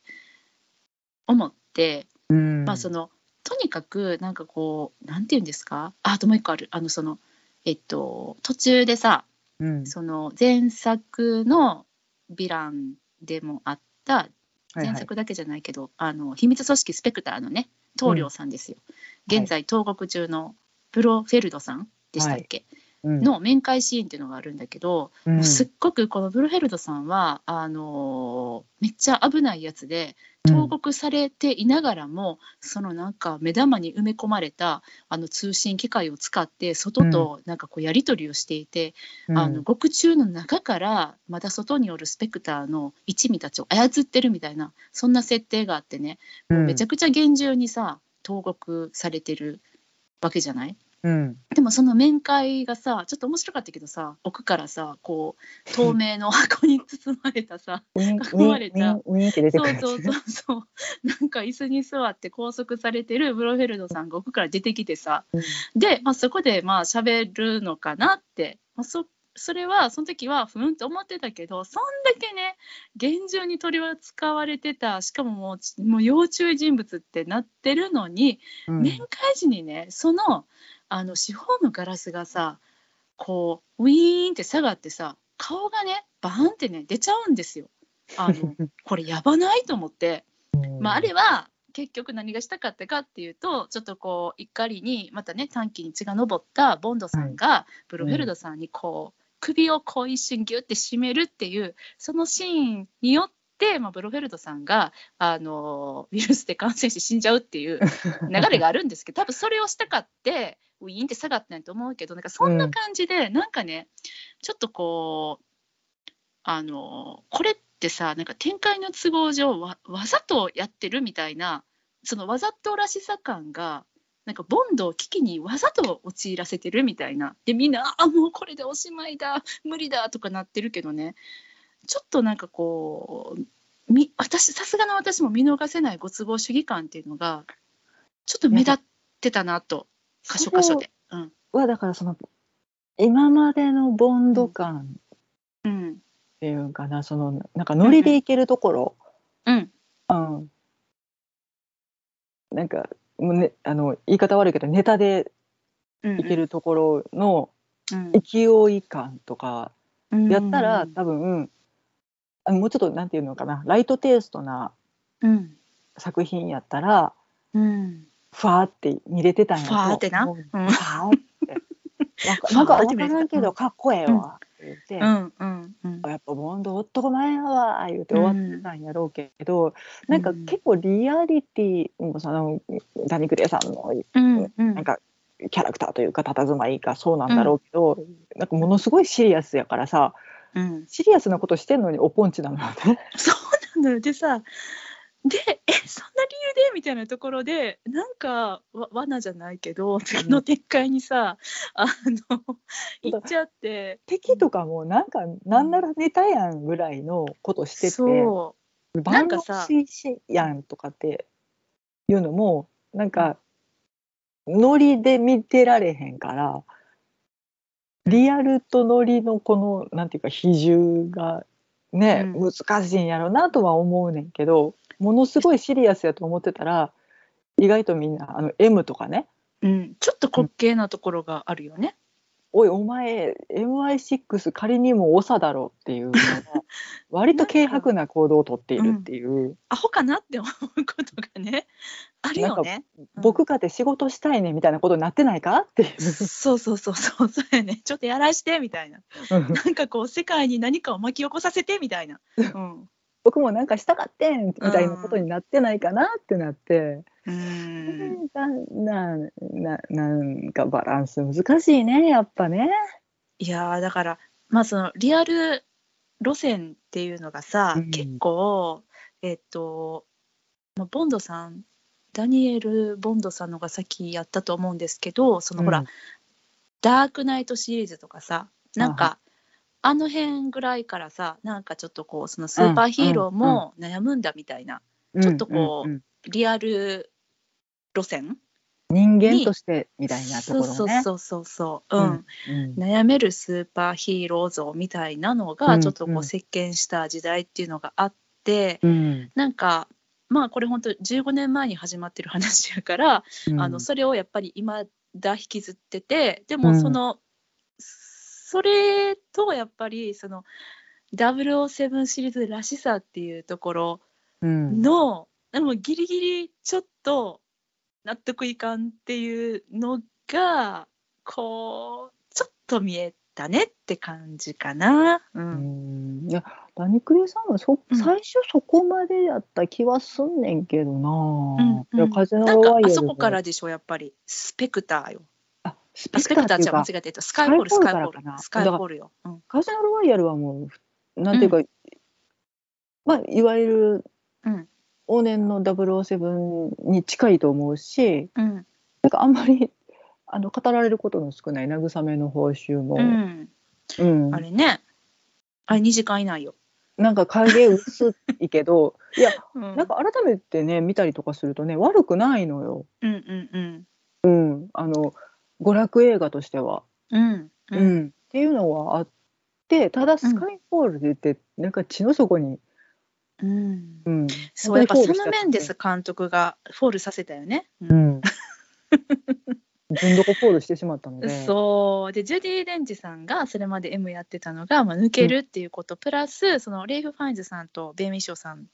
思って、うん。まあそのとにかくなんかこうなんて言うんですか？ああともう一個ある。あのそのえっと途中でさうん。その前作のヴィランでもあったはいはい。前作だけじゃないけど、あの秘密組織スペクターのね棟梁さんですよ、現在投獄中のプロフェルドさんでしたっけ、うん。の面会シーンっていうのがあるんだけど、うん。すっごくこのブルフェルドさんはあのーめっちゃ危ないやつで投獄されていながらも、そのなんか目玉に埋め込まれたあの通信機械を使って外となんかこうやり取りをしていて、うん。あの獄中の中からまた外におるスペクターの一味たちを操ってるみたいなそんな設定があってね、もうめちゃくちゃ厳重にさ投獄されてるわけじゃない？うん。でもその面会がさちょっと面白かったけどさ奥からさこう透明の (laughs) 箱に包まれたさ囲まれた。そうそうそう。そう。なんか椅子に座って拘束されてるブロフェルドさんが奥から出てきてさ。うん。で、まあ、そこでまあ喋るのかなって、まあ、そそれはその時はふんって思ってたけどそんだけね厳重に取り扱われてたしかももうもう要注意人物ってなってるのに、うん。面会時にねそのあの四方のガラスがさこうウィーンって下がってさ顔がねバーンってね出ちゃうんですよ。あの (laughs) これやばないと思って、まあ、あれは結局何がしたかったかっていうとちょっとこう怒りにまたね短期に血が上ったボンドさんがブロフェルドさんにこう首をこう一瞬ギュッて締めるっていうそのシーンによって、まあ、ブロフェルドさんがあのウイルスで感染して死んじゃうっていう流れがあるんですけど多分それをしたかってウィーンって下がったんやと思うけどなんかそんな感じで、なんかねちょっとこうあのこれってさなんか展開の都合上わわざとやってるみたいなそのわざとらしさ感がなんかボンドを危機にわざと陥らせてるみたいな。でみんな「あもうこれでおしまいだ無理だ」とかなってるけどね。ちょっとなんかこうみ私さすがの私も見逃せないご都合主義感っていうのがちょっと目立ってたなと箇所箇所で。うん。はだからその今までのボンド感うん。っていうかな、そのなんかノリでいけるところ、うん。うん。なんかもうねあの言い方悪いけどネタでうん。いけるところのうん。勢い感とかうん。やったら、多分あのもうちょっとなんていうのかなライトテイストなうん。作品やったらうんファーって見れてたんやと。ファーってな。ファーって。なんか (laughs) なんか分からんけどかっこええわって言って、うん。うん。うん。やっぱボンド男前やわ言うて終わってたんやろうけど、なんか結構リアリティもそのダニクレイさんのうんうん。なんかキャラクターというか佇まいがそうなんだろうけど、なんかものすごいシリアスやからさうん。シリアスなことしてんのにおポンチなのよね。(laughs) そうなのよ。でさでえそんな理由で？みたいなところでなんかわ罠じゃないけど次の展開にさ、あの行っちゃって。敵とかもなんかなんならネタやんぐらいのことしててそな万能んかさ推進やんとかっていうのもなんかノリで見てられへんからリアルとノリのこのなんていうか比重がね、う難しいんやろなとは思うねんけどものすごいシリアスやと思ってたら意外とみんなあの M とかねう、うん、ちょっと滑稽なところがあるよね。「おいお前 MI6 仮にも長だろ」っていうのが (laughs) 割と軽薄な行動をとっているっていう。アホかなって思うことがね (laughs) あるよね。うん僕かて仕事したいねみたいなことになってないかっていう。そうそうそうそうそうやねちょっとやらしてみたいななんかこう世界に何かを巻き起こさせてみたいな。うん僕もなんかしたかってんみたいなことになってないかなってなって、うーん。ななななんかバランス難しいねやっぱね。いやーだからまあそのリアル路線っていうのがさ、うん。結構えっと、まあ、ボンドさんダニエル・ボンドさんのが先やったと思うんですけどそのほら、うん。ダークナイトシリーズとかさなんかあの辺ぐらいからさなんかちょっとこうそのスーパーヒーローも悩むんだみたいな、ちょっとこううんうんリアル路線？人間としてみたいなところね。そうそうそうそう、うん。うん悩めるスーパーヒーロー像みたいなのうんがちょっとこうんう席巻した時代っていうのがあって、うん。なんかまあこれ本当15年前に始まってる話やから、うん。あのそれをやっぱり今だ引きずっててでうん。もその、それとやっぱりその007シリーズらしさっていうところうん。の、でもギリギリちょっと納得いかんっていうのがこうちょっと見えたねって感じかな。う、うん。んいやダニクレさんはそうん。最初そこまでやった気はすんねんけどな、うんいや風のなんかあそこからでしょやっぱり。スペクターよ。あスあスペクターっていうかじゃ間違えてたスカイフォールススカイフォールスカイフォールよ。うん。カジノ・ロワイヤルはもうなんていうか、まあいわゆるうん往年の007に近いと思うしうん。なんかあんまりあの語られることの少ない慰めの報酬も、うん、うん。あれね。あれ2時間以内よ。なんか影薄いけど (laughs) いやうん。なんか改めてね見たりとかするとね悪くないのよ、うんうんうん。うん、あの娯楽映画としては、うんううん。んっていうのはあってただスカイフォールでってなんか地の底に、うん。うん、そうやっぱサム・本当にフォールしたメンデス監督がフォールさせたよね。ううん。ん、ずんどこフォールしてしまったので。そう。でジュディ・デンチさんがそれまで M やってたのが、まあ、抜けるっていうこと、プラスそのレイフ・ファインズさんとベン・ウィショーさん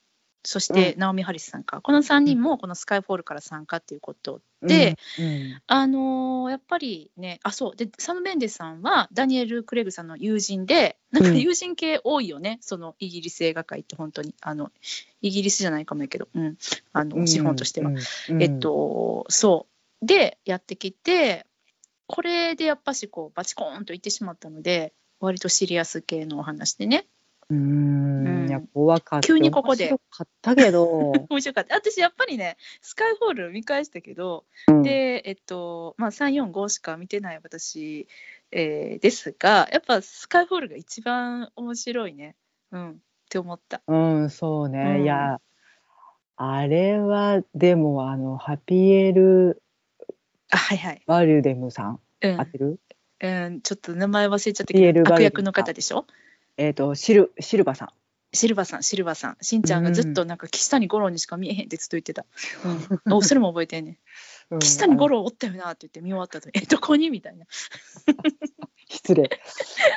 そしてうナオミ・ハリスさんか、この3人もこのスカイフォールから参加っていうことで、うんあのーやっぱりねあそう。でサム・メンデスさんはダニエル・クレイグさんの友人でなんかうん友人系多いよね、そのイギリス映画界って本当に。あのイギリスじゃないかもやけど、うん、あの資本としては。うんうん。えっと、そう。で、やってきて、これでやっぱしこう、バチコーンといってしまったので、割とシリアス系のお話でね。うん。ん。いや怖かった。急にここで。面白かったけど、(laughs) 面白かった。私、やっぱりね、スカイフォール見返したけど、うん。で、えっと、まあ、3、4、5しか見てない私、えーですが、やっぱスカイフォールが一番面白いね。うん、って思った。うん、そうね、うん。いやあれはでもあのハピエル・あ、はいはい。バルデムさん、うん。合ってる？うん、ちょっと名前忘れちゃったけど、悪役の方でしょ？えっ、とシルシルバさんシルバさん、シルバさん。しんちゃんがずっとなんか岸谷五郎にしか見えへんってずっと言ってた。うん、おそれも覚えてんねん。うん岸谷五郎おったよなって言って見終わった後に、え、どこにみたいな。失礼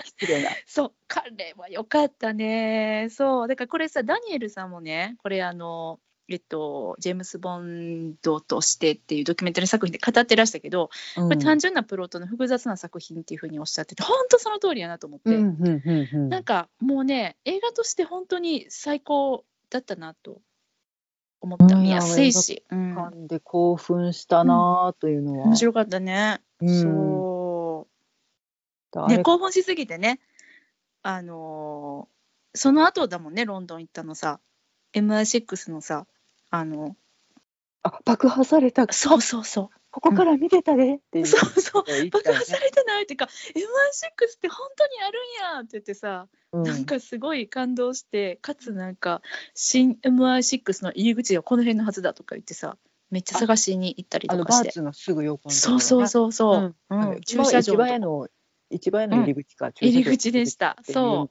失礼な (laughs) そう、彼はよかったね。そう、だからこれさ、ダニエルさんもね、これあの、えっと、ジェームス・ボンドとしてっていうドキュメンタリー作品で語ってらしたけど、これ単純なプロットの複雑な作品っていうふうにおっしゃってて、本当その通りやなと思って、うんうんうんうんなんかもうね、映画として本当に最高だったなと思った。うん見やすいし。うん感で興奮したなあというのは、面白かったね。うんそう。ね、興奮しすぎてね。あのーその後だもんね、ロンドン行ったのさ。MI6 のさ、あの、あ爆破された。そうそうそここから見てたでっていう。う。そう。そう。爆破されてないっていうか、MI6 って本当にあるんやって言ってさ、うん。なんかすごい感動して、かつなんか、新 MI6 の入り口がこの辺のはずだとか言ってさ、めっちゃ探しに行ったりあとかして。のバーツのすぐ横のところね。そうそうそうそう。う。ん。うん、駐車場市場のへの市場への入り口か、入り口でした。そう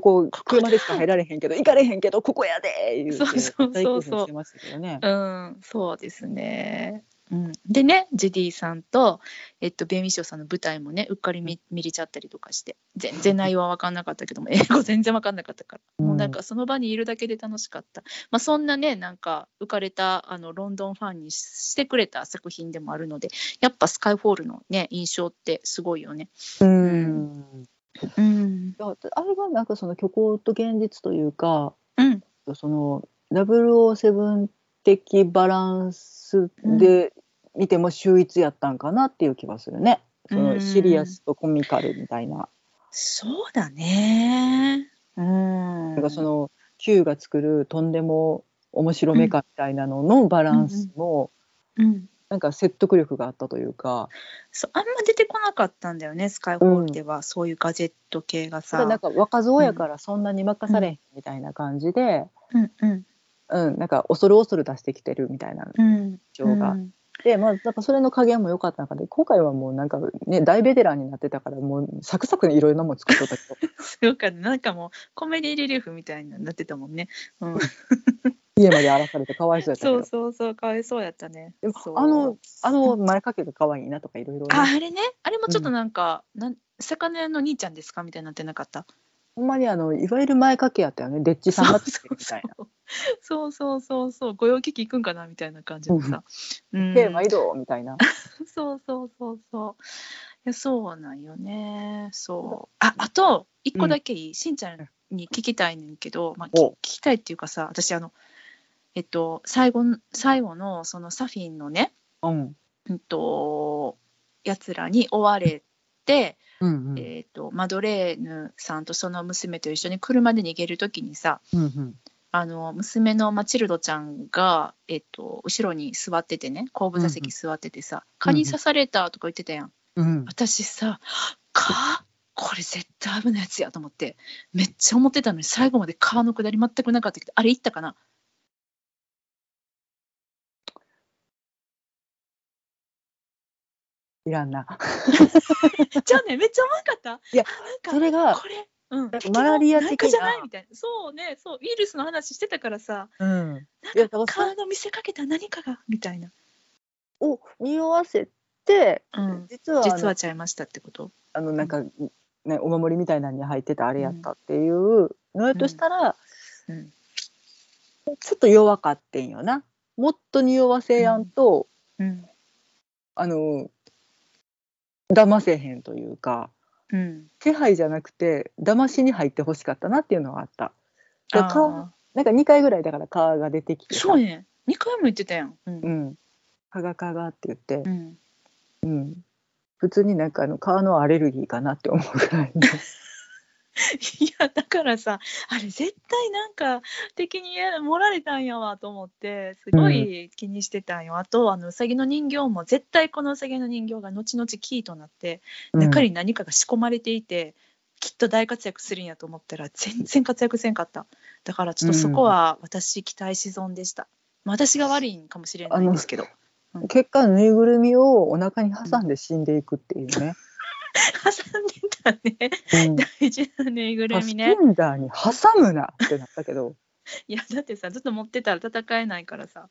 ここ車でしか入られへんけど行かれへんけどここやで言うてそうそうそうそうね。うん、そうですね。うん、でね、ジュディさんと、えっと、ベイミッショーさんの舞台もね、うっかり見見れちゃったりとかして、全然内容は分かんなかったけども、英語全然分かんなかったから、うんもうなんかその場にいるだけで楽しかった。まあ、そんなね、なんか浮かれたあのロンドンファンにししてくれた作品でもあるので、やっぱスカイフォールのね、印象ってすごいよね。うんうん。あれはなんかその虚構と現実というかうん。その007的バランスで見ても秀逸やったんかなっていう気はするね。そのシリアスとコミカルみたいな。そうだね。うん。なんかその Q が作るとんでも面白メカみたいなののバランスもうん。なんか説得力があったというか、そうあんま出てこなかったんだよねスカイフォールでは、そういうガジェット系がさ。なんか若造やからそんなに任されへんみたいな感じで、うん。うん。うん、なんか恐る恐る出してきてるみたいなうん情が。うん。で、まあ、なんかそれの加減も良かった中で今回はもうなんかね大ベテランになってたからもうサクサクにいろいろなもん作っとったけど。(laughs) すごかったなんかもうコメディリリーフみたいになってたもんね。うん、(laughs) 家まで荒らされてかわいそうやったそうそうそうかわいそうやったね。あのあの前掛けが可愛いなとかいろいろね。ああれねあれもちょっとなんか、なん魚屋の兄ちゃんですかみたいになってなかった？ほんまにあのいわゆる前掛けやったよね。デッチさんがつけみたいな。そうそうそうそう御用聞き行くんかなみたいな感じのさ、うん。で毎度みたいな。(laughs) そうそうそうそう。いやそうなんよね。そう。ああと一個だけいい、しんちゃんに聞きたいねんけど、まあ、聞きたいっていうかさ私あのえっと最後の最後のそのサフィンのねうん。うんとやつらに追われて、うんうん。えっとマドレーヌさんとその娘と一緒に車で逃げる時にさうんうん。あの娘のマチルドちゃんが、えっと、後ろに座っててね後部座席座っててさ「蚊に刺された」とか言ってたやん。うん。私さ「蚊？これ絶対危ないやつや」と思ってめっちゃ思ってたのに最後まで蚊のくだり全くなかったけどあれ言ったかな？いらんな。(laughs) じゃあねめっちゃうまかった？いやなんかそれが、これ、うん、マラリア的な。なんかじゃな？いみたいなそうねそう。ウイルスの話してたからさ。うん。いやだから蚊の見せかけた何かがみたいな、を匂わせて、うん、実は実はちゃいましたってこと？あのなんか、ね、お守りみたいなのに入ってたあれやったっていうのやとしたら、うん。ちょっと弱かってんよな。もっと匂わせやんと、うん。あの騙せへんというかうん。気配じゃなくて騙しに入ってほしかったなっていうのはあった。であ顔ーなんか2回ぐらいだから蚊が出てきてさ。そうね。2回も言ってたやん。うん。うん、蚊が蚊がって言って。う、ん。うん、普通になんかあの蚊のアレルギーかなって思うぐらいの (laughs) (laughs) いやだからさあれ絶対なんか敵にや盛られたんやわと思ってすごい気にしてたんよ、あとあのうさぎの人形も絶対このうさぎの人形が後々キーとなって中に何かが仕込まれていて、きっと大活躍するんやと思ったら全然活躍せんかった。だからちょっとそこは私期待し損でした、まあ私が悪いんかもしれないんですけど。うん。結果ぬいぐるみをお腹に挟んで死んでいくっていうね。(laughs) 挟んでたね。うん大事なぬいぐるみねンダーに挟むなってなったけど。(laughs) いやだってさずっと持ってたら戦えないからさ、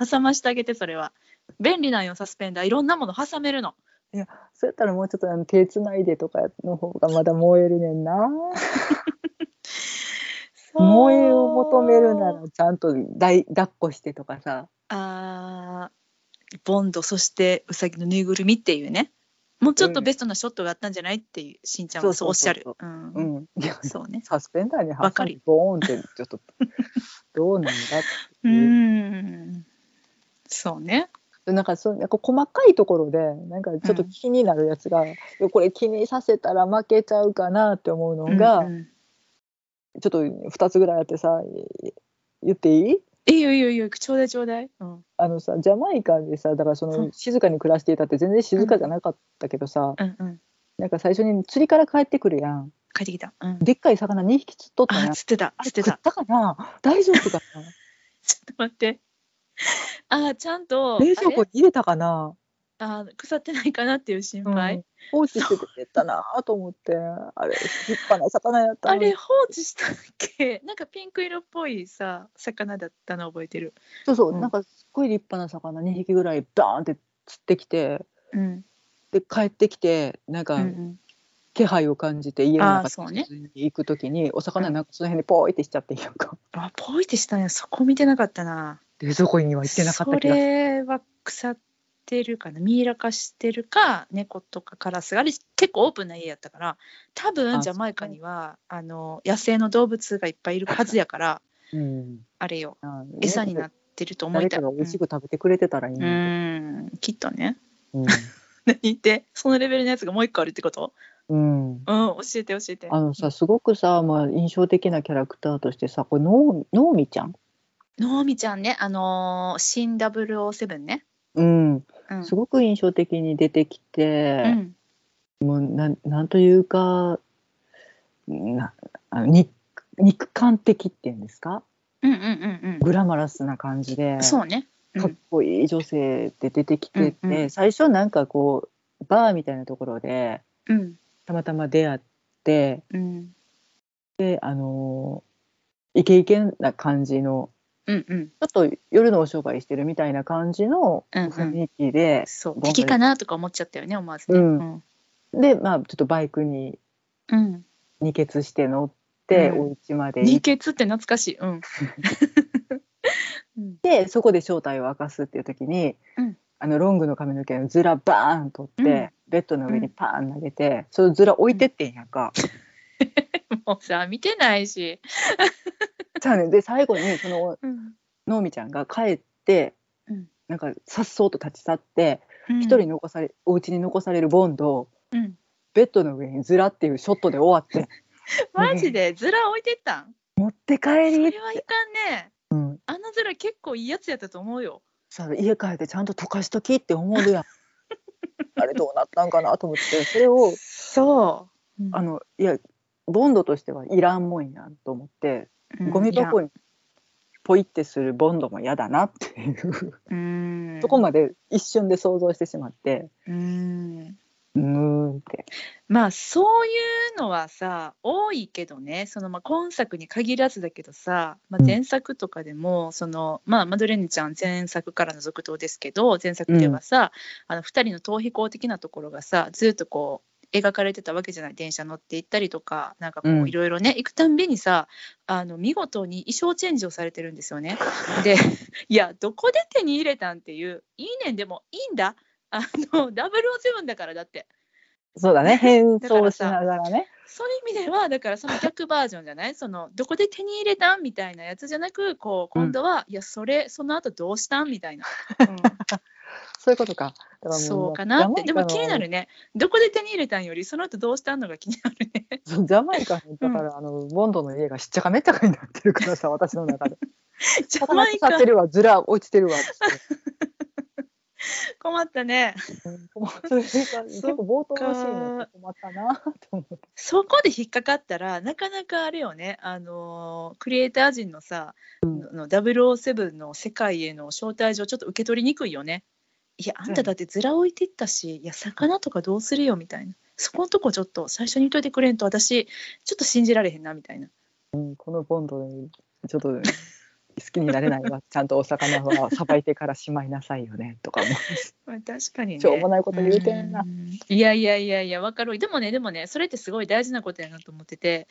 うん、挟ましてあげてそれは。便利なんよサスペンダー。いろんなもの挟めるの。そうやったらもうちょっとあの手つないでとかの方がまだ燃えるねんな。(laughs) 燃えを求めるならちゃんと抱抱っこしてとかさ。あー。ボンドそしてウサギのぬいぐるみっていうねもうちょっとベストなショットがあったんじゃないっていうしんちゃんはそうおっしゃる。そううん。うん、いやそうね。サスペンダーに挟わかる。んでボーンってちょっとどうなんだってう。いう。ん。そうね。なんかそうなんか細かいところでなんかちょっと気になるやつが、いやこれ気にさせたら負けちゃうかなって思うのが、うんうん。ちょっと2つぐらいあってさ言っていい？いいよいいよいいよちょうだいちょうだい、うん、あのさジャマイカでさだからそうのん。静かに暮らしていたって全然静かじゃなかったけどさ、うんうん。なんか最初に釣りから帰ってくるやん。帰ってきた、うん、でっかい魚2匹釣っとったやん。あ釣ってた釣って食ったたかな？大丈夫かな？(laughs) ちょっと待って。あちゃんと冷蔵庫に入れたかな？あ腐ってないかなっていう心配、うん。放置しててくれたなと思ってあれ立派な魚やったあれ放置したっけ？なんかピンク色っぽいさ魚だったの覚えてる。そうそう、うん。なんかすっごい立派な魚2匹ぐらいバーンって釣ってきてうん。で帰ってきてなんうんうかん。気配を感じて家の中そうね。に行く時にお魚なんかその辺でポーイってしちゃってんやんかあポイってしたね。そこ見てなかったな。冷蔵庫には行ってなかった気そがする。れは腐ってるかなミイラ化してるか猫とかカラスがあれ結構オープンな家やったから多分あジャマイカにはあの野生の動物がいっぱいいるはずやからうん。あれよ。餌になってると思いたい。誰かが美味しく食べてくれてたらいいうん。ねうん。きっとね。うん。(laughs) 何言って？そのレベルのやつがもう一個あるってこと？うん。うん教えて教えて。あのさすごくさ、まあ、印象的なキャラクターとしてさこれノーミちゃん、のーみちゃんねあのー新007ねうん、うん。すごく印象的に出てきうて、ん。もうなんなんというかなあの肉肉感的っていうんですか？うんうんうんグラマラスな感じでうんそうね。うん。かっこいい女性で出てきてて、うんうん。最初なんかこうバーみたいなところでうん。たまたま出会ってうん。であのイケイケな感じのうんうん。ちょっと夜のお商売してるみたいな感じのうんうん。雰囲気で、そうボンド敵かなとか思っちゃったよね思わずね。うん。でまあちょっとバイクにうん。二血して乗って、うん。お家まで二血って懐かしい。うん。(laughs) うん。てそこで正体を明かすっていう時に、うん。あのロングの髪の毛のズラバーン取って、うん。ベッドの上にパーン投げて、そのズラ置いてってんやんか。(laughs) もうさ見てないし。じゃあねで最後にそのうん。のみちゃんが帰って、うん。なんかさっそうと立ち去ってうん。一、人残されお家に残されるボンドをうん。ベッドの上にズラっていうショットで終わって。(laughs) マジで？ズラ置いてったん？持って帰そりれはいかんね。うん、あのズラ結構いいやつやったと思うよ。さ家帰ってちゃんと溶かしときって思うやん。(laughs) あれどうなったんかなと思ってそれをそう。あのいやボンドとしてはいらんもんやんと思って、うんゴミ箱にポイってするボンドも嫌だなっていう、うん。そこまで一瞬で想像してしまってうん。うーんって。まあそういうのはさ多いけどねそのまあ今作に限らずだけどさ、まあ、うん前作とかでも、そのまあマドレーヌちゃん前作からの続投ですけど前作ではさ、あの2人の逃避行的なところがさずっとこう描かれてたわけじゃない電車乗って行ったりとかなんかこうんういろいろね行くたんびにさあの見事に衣装チェンジをされてるんですよね。で (laughs) いやどこで手に入れたんっていういいねんでもいいんだあの007だからだって。そうだね (laughs) 変装しながらね。そういう意味ではだからその逆バージョンじゃない？そのどこで手に入れたんみたいなやつじゃなくこう今度は、いやそれその後どうしたんみたいな、(laughs) そういうことか。そうかなって。でも気になるね。どこで手に入れたんよりその後どうしたんのが気になるね。そうジャマイカのだから、あのボンドの家がしっちゃかめっちゃかになってるからさ (laughs) 私の中で。ジャマイカ。ってるわズラ落ちてるわ。(laughs) 困ったね。うんそれが結構冒頭のシーンが困ったなと思って。そこで引っかかったらなかなかあれよね。あのークリエイター陣のさ、の007の世界への招待状ちょっと受け取りにくいよねいやあんただってズラ置いてったし、いや魚とかどうするよみたいな。そこのとこちょっと最初に言っといてくれんと私ちょっと信じられへんなみたいな。うんこのボンドにちょっと好きになれないわ。ちゃんとお魚はさばいてからしまいなさいよねとかも (laughs) まあ確かにね。しょうもないこと言うてんな。う。いやいやいやいやわかる。でもねでもねそれってすごい大事なことやなと思ってて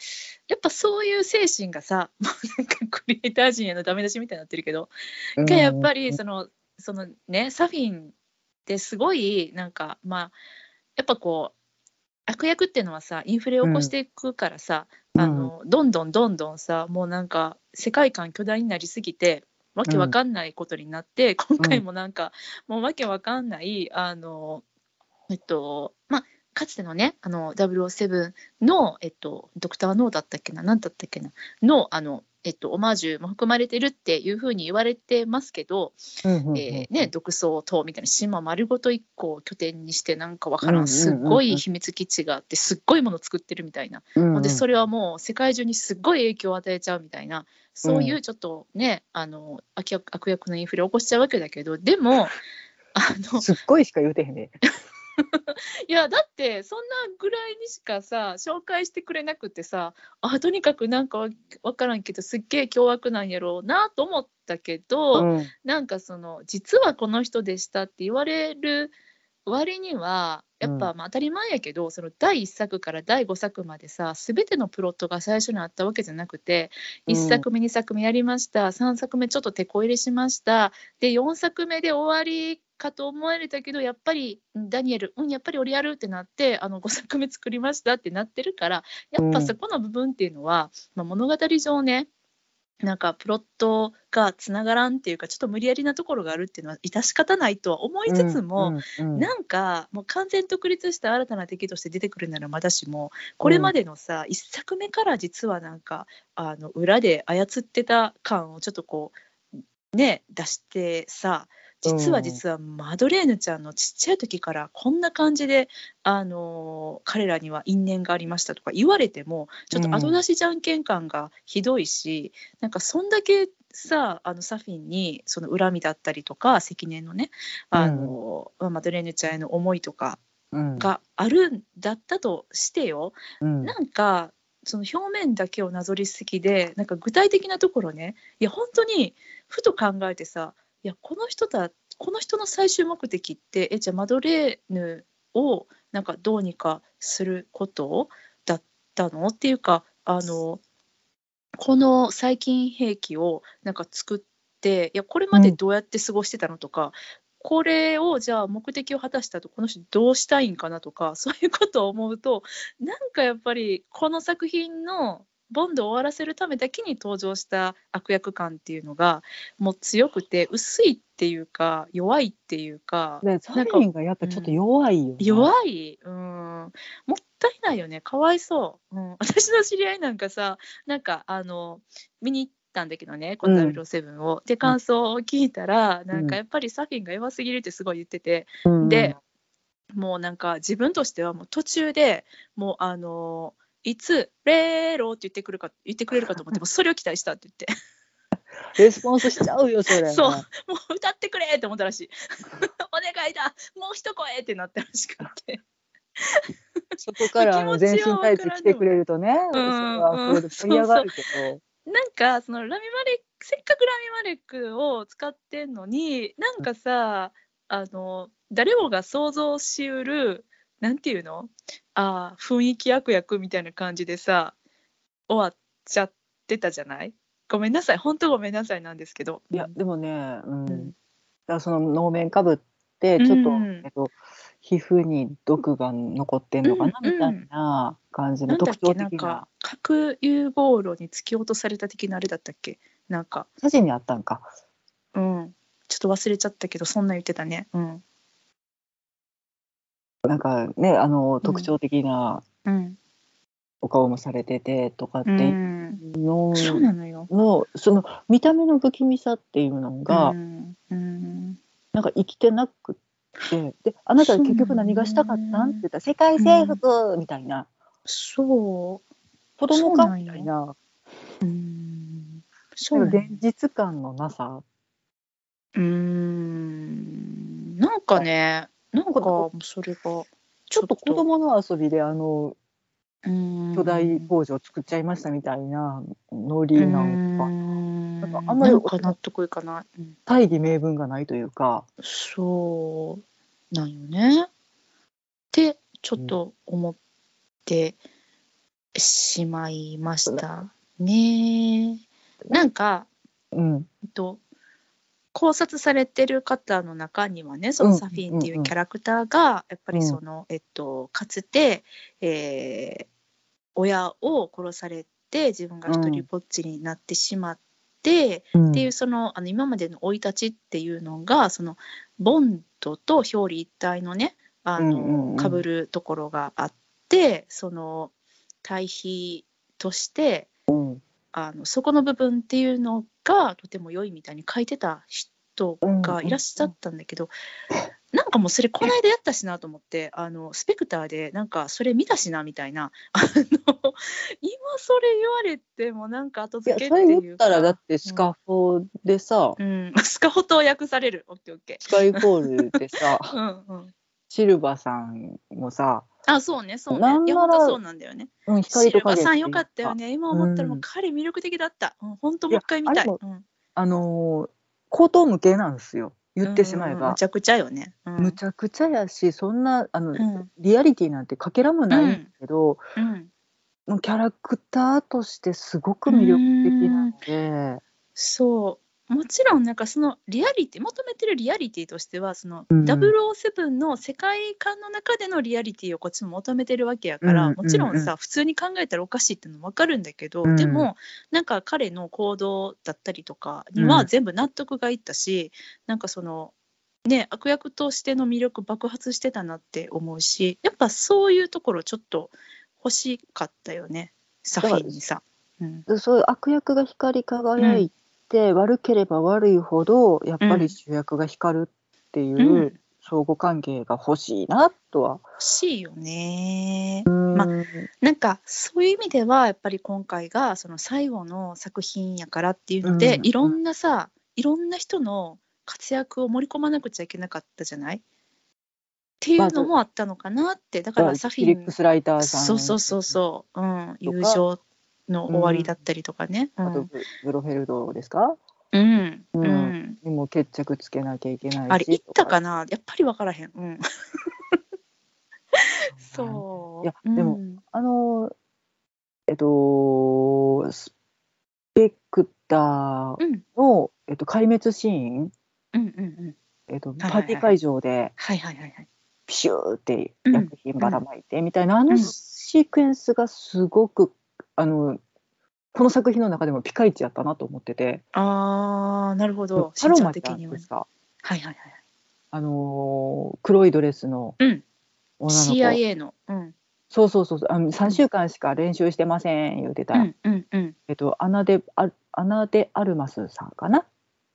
やっぱそういう精神がさもう (laughs) なんかクリエイター陣へのダメ出しみたいになってるけどがやっぱりそのそのねサフィンってすごいなんかまあやっぱこう悪役っていうのはさインフレを起こしていくからさ、うん。あのどんどんどんどんさもうなんか世界観巨大になりすぎてわけわかんないことになって、今回もなんか、もうわけわかんないあのえっとまあかつてのねあの007の、えっと、ドクター・ノーだったっけな何だったっけなのあの、えっと、オマージュも含まれてるっていうふうに言われてますけど、うんうんうんえーね、独創島みたいな島丸ごと一個を拠点にしてなんかわからうんうんうんうんん。すっごい秘密基地があってすっごいもの作ってるみたいな、うんうん。でそれはもう世界中にすっごい影響を与えちゃうみたいなそういうちょっとね、あの悪役悪役のインフレを起こしちゃうわけだけどでも (laughs) あのすっごいしか言うてへんね。いやだってそんなぐらいにしかさ紹介してくれなくてさあとにかくなんかわわからんけどすっげえ凶悪なんやろうなと思ったけど、うん。なんかその実はこの人でしたって言われる割にはやっぱまあ当たり前やけど、その第1作から第5作までさ全てのプロットが最初にあったわけじゃなくてうん。1作目2作目やりました3作目ちょっと手こ入れしましたで4作目で終わりかと思われたけどやっぱりんダニエルうんやっぱり俺やるってなってあの5作目作りましたってなってるからやっぱそこの部分っていうのは、まあ、物語上ねなんかプロットがつながらんっていうかちょっと無理やりなところがあるっていうのは致し方ないとは思いつつも、うんうんなんかもう完全独立した新たな敵として出てくるならまだしもこれまでのさ、一作目から実はなんかあの裏で操ってた感をちょっとこうね出してさ実は実はマドレーヌちゃんのちっちゃい時からこんな感じで、あの彼らには因縁がありましたとか言われてもちょっと後出しじゃんけん感がひどいし、なんかそんだけさあのサフィンにその恨みだったりとか積年のねあの、マドレーヌちゃんへの思いとかうん。があるんだったとしてよ、うん。なんかその表面だけをなぞりすぎでなんか具体的なところねいや本当にふと考えてさいやこの人だこの人の最終目的ってえじゃあマドレーヌをなんかどうにかすることだったの？っていうかあのこの細菌兵器をなんか作っていやこれまでどうやって過ごしてたのとか、これをじゃあ目的を果たしたとこの人どうしたいんかなとかそういうことを思うとなんかやっぱりこの作品のボンドを終わらせるためだけに登場した悪役感っていうのがもう強くて薄いっていうか弱いっていうかでサリンがやっぱちょっと弱いよ、ね。弱い、うん、もったいないよね。かわいそう、うん、(laughs) 私の知り合いなんかさなんかあの見に行ったんだけどねこの007を、で感想を聞いたら、なんかやっぱりサフィンが弱すぎるってすごい言ってて、うん。でもうなんか自分としてはもう途中でもうあのいつ「レーロ」って言ってくるか言ってくれるかと思って (laughs) もそれを期待したって言って。レスポンスしちゃうよそれ。そう。もう歌ってくれって思ったらしい。(laughs) お願いだ。もう一声ってなったらしくて。(laughs) そこから全身タイツ着てくれるとね、うんはそれで盛り上がるけど、なんかそのラミマレックせっかくラミマレックを使ってんのになんかさあの誰もが想像しうるなんていうの？あー雰囲気悪役みたいな感じでさ終わっちゃってたじゃない？ごめんなさい。本当ごめんなさいなんですけど。いやでもね、うん。ん。だその能面かぶってちょっと、うんえっと、皮膚に毒が残ってんのかな、うんみたいな感じのなんだっ特徴けな。ん的なか核融合炉に突き落とされた的なあれだったっけ？なんか。写真にあったんか。うん。ちょっと忘れちゃったけどそんな言ってたね。うんなんかねあの特徴的なうん。お顔もされててとかってういうん。のそうなのよ。のその見た目の不気味さっていうのが、うん。うん。なんか生きてなくってであなた結局何がしたかったんって言ったら世界征服みたいな、そう。子供か？みたいな。うん。そう現実感のなさ。うーん。なんかねなんかそれがちょっと。子供の遊びであの巨巨大工場作っちゃいましたみたいなノリなんか。ん。なんかあんまり納得いかない、うん。大義名分がないというか。そうなんよね。ってちょっと思ってしまいましたね。なんか、うん。えっと、考察されてる方の中にはねそのサフィンっていうキャラクターがやっぱりその、えっと、かつて、えー親を殺されて自分が一人ぼっちになってしまって、うん。っていうそのあの今までの生い立ちっていうのがそのボンドと表裏一体のねあの被るところがあってその対比としてうんあのそこの部分っていうのがとても良いみたいに書いてた人がいらっしゃったんだけど、なんかもうそれこの間やったしなと思ってあのスペクターでなんかそれ見たしなみたいな。あの今それ言われてもなんか後いや付けっていうか。それ言ったらだってスカフォでさ、うん、スカホと訳される。オッケーオッケスカイフォールでさ。ー (laughs) うんうんシルバさんもさ、あそうねそうね。いや本当そうなんだよね。うん、シ光と影ルバさんよかったよね。今思ったらもううん彼魅力的だった、うん、本当もう一回見たい。いうん。あのー口頭無形なんですよ言ってしまえば。むち、ゃくちゃよね、うん、むちゃくちゃやしそんなあの、うん。リアリティなんてかけらもないんだけど、うん。キャラクターとしてすごく魅力的なので、そうもちろんなんかそのリアリティ求めてるリアリティとしてはそのうん。007の世界観の中でのリアリティをこっちも求めてるわけやから、うんもちろんさ、うん普通に考えたらおかしいっていうのも分かるんだけど、うん。でもなんか彼の行動だったりとかにはうん全部納得がいったし、なんかそのね悪役としての魅力爆発してたなって思うしやっぱそういうところちょっと欲しかったよねサフィンにさ。うん。でそういう悪役が光り輝いて、悪ければ悪いほどやっぱうん。り主役が光るっていううん。相互関係が欲しいなとは。欲しいよね。うん。まなんかそういう意味ではやっぱり今回がその最後の作品やからっていうので、うん。いろんなさいろんな人の活躍を盛り込まなくちゃいけなかったじゃない？っていうのもあったのかなって。だからサフィンリップス・ライターさんそうそうそうそう、うん、友情の終わりだったりとかね、うん。あとブブロフェルドですか？うん。ううん。ん、にも決着つけなきゃいけないし。あれ行ったかな？なやっぱり分からへん。うん。(laughs) そういやでもうん。あのえっとスペクターうん。の、えっと、壊滅シーン、うんうんうん。えっと、はいはいパーティー会場ではいはいはいはい。ピシューってうん。薬品ばらまいてみたいな、あのうん。シークエンスがすごくあのこの作品の中でもピカイチやったなと思ってて。あーなるほど。パロマちゃん的には。ねってさはいはいはいあのー黒いドレスのうん。女の子、CIA の。うん。そうそうそうそう。あの3週間しか練習してません言うてた、うんうんうん。えっと、アナデアアナデ・アルマスさんかな？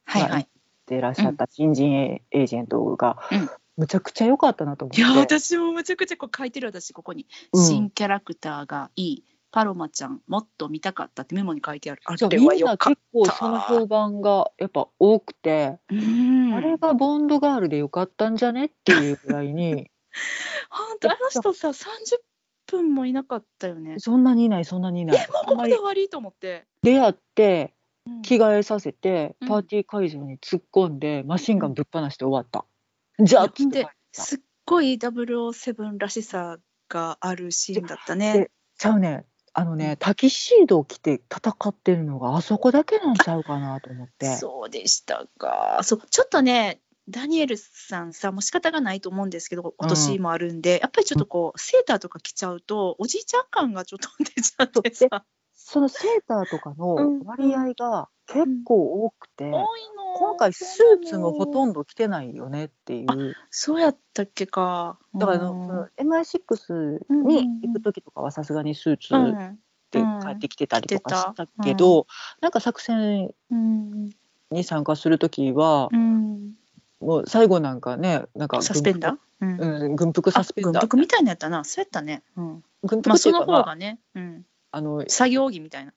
はいはい。でいらっしゃった新人エエージェントが、うん。むちゃくちゃ良かったなと思って。いや私もむちゃくちゃこう書いてる私ここに、うん。新キャラクターがいいパロマちゃんもっと見たかったってメモに書いてある。あれそうみんなはよかっ結構その評判がやっぱ多くて、たうん。あれがボンドガールでよかったんじゃねっていうぐらいに。(laughs) 本当あの人さ30分もいなかったよね。そんなにいないそんなにいない。えもうここで終わりと思って、出会ってうん。着替えさせてうん。パーティー会場に突っ込んでマシンガンぶっ放して終わった、じゃあっつってすっごい007らしさがあるシーンだったね。でちゃうねあのねタキシードを着て戦ってるのがあそこだけなんちゃうかなと思って。そうでしたか。そうちょっとねダニエルさんさもう仕方がないと思うんですけどお年もあるんで、やっぱりちょっとこうセーターとか着ちゃうとおじいちゃん感がちょっと出ちゃってさそのセーターとかの割合が結構多くて、多いの今回スーツもほとんんど着てないよねっていう。そうやったっけか。だからあの、その MI6 に行く時とかはさすがにスーツうん。で帰ってきてたりとかうんしたけど、なんか作戦うんに参加する時は、うん。もう最後なんかねなんかサスペンダー、うん。軍服サスペンダー。あ軍服みたいなやったな。そうやったね、うん、軍服っていうか、まあ方がね、うん、あの作業着みたいな。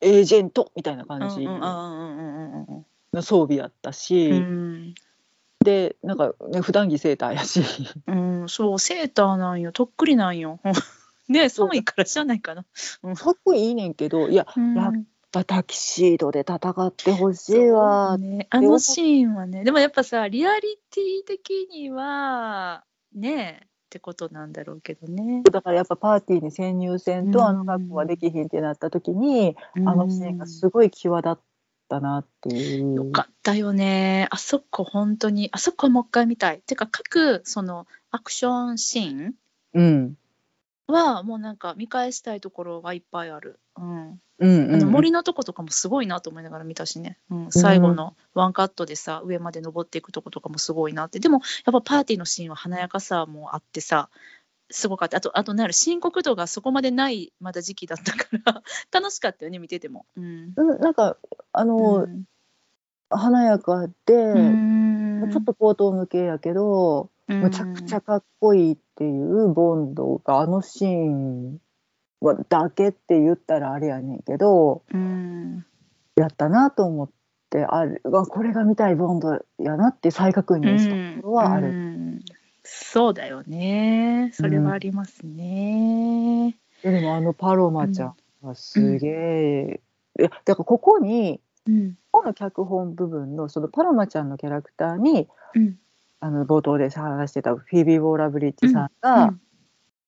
エージェント？みたいなうん感じの装備やったし、うん。でなんか、ね、普段着セーターやし。うん、そう、セーターなんよ、とっくりなんよ。(laughs) ね寒いからじゃないかな。かっこいいねんけどいやうん。やっぱタキシードで戦ってほしいわ。ね、あのシーンはね、でもやっぱさ、リアリティ的には、ねってことなんだろうけどね。だからやっぱパーティーに潜入せんとうんあの格好はできひんってなった時に、あのシーンがすごい際立ったなっていう。よかったよね。あそこ本当に、あそこもう一回見たい。てか、各そのアクションシーンうんはもうなんか見返したいところがいっぱいある。うん。うんうんあの森のとことかもすごいなと思いながら見たしね、うん、最後のワンカットでさ上まで登っていくとことかもすごいなって。でもやっぱパーティーのシーンは華やかさもあってさすごかった。あとあとなんやろ深刻度がそこまでないまだ時期だったから楽しかったよね見てても。うん。うんなんかあの、うん華やかで、うん。ちょっと高等無形やけど、むちゃくちゃかっこいいっていうボンドがあのシーンはだけって言ったらあれやねんけどうん。やったなと思ってあれわこれが見たいボンドやなって再確認したところはあうる。ん。そうだよね。それはありますね。でもあのパロマちゃんはすげえ、いやだからここにうんこの脚本部分のそのパロマちゃんのキャラクターにうん。あの冒頭で話してたフィービー・ウォーラブリッジさんうがん。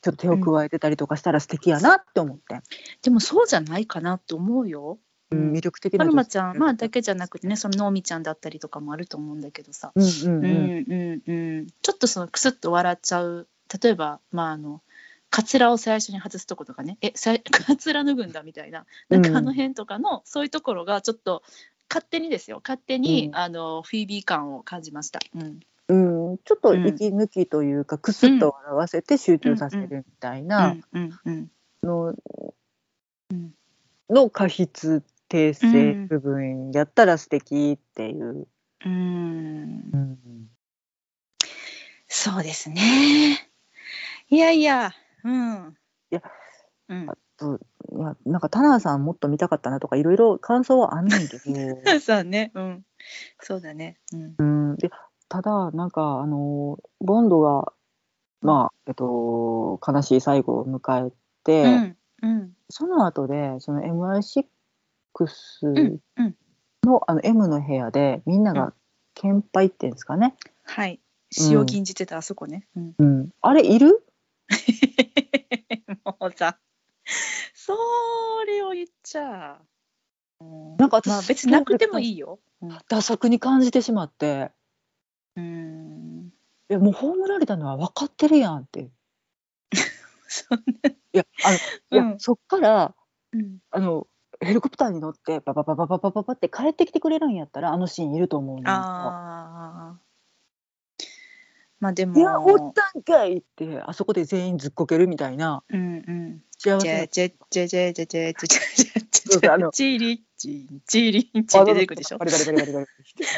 ちょっと手を加えてたりとかしたら素敵やなって思って、でもそうじゃないかなと思うよ。うん、魅力的なパルマちゃん、まあだけじゃなくてね、そののみちゃんだったりとかもあると思うんだけどさ、うんうんううんんうんうん、ちょっとそのクスッと笑っちゃう、例えば、まああの、カツラを最初に外すとことかね、え、さ (laughs) カツラ脱ぐんだみたいな、なんかあの辺とかの、そういうところがちょっと、勝手にですよ、勝手に、うん。あのフィービー感を感じました。うん、うん、ちょっと息抜きというか、クスッと笑わせて集中させるみたいなうん。うん。の,、うん。の過失訂正部分やったら素敵っていう。うん、うん。そうですね。いやいや、うん。いや、うん、といやなんか田中さんもっと見たかったなとかいろいろ感想はあんねんけど、(laughs) そうね、うん。そうだね。うん。うん、でただなんかあのボンドがまあえっと悲しい最後を迎えて、うん。うん。その後でその MI6 うん。うん。のあの M の部屋でみんなうんが献杯っていうんですかね、はい塩禁じてたあそこね、うんうん、あれいる？(laughs) もうさ (laughs) それを言っちゃうん。なんか私まあ別になくてもいいよ。うん。打足に感じてしまって。うん。いやもう葬られたのは分かってるやんって。い (laughs) そうやあのいや、うん。そっからうん。あのヘリコプターに乗ってパパパパパパパパって帰ってきてくれるんやったらあのシーンいると思うねんかああまあでも。いやおったんかいってあそこで全員ずっこけるみたいな。うんうん幸せな。ジェジェジェジェジェジェジェジェジそうそうあのェチリチンチリンチンって出てくるでしょバリバリバリバリバリ。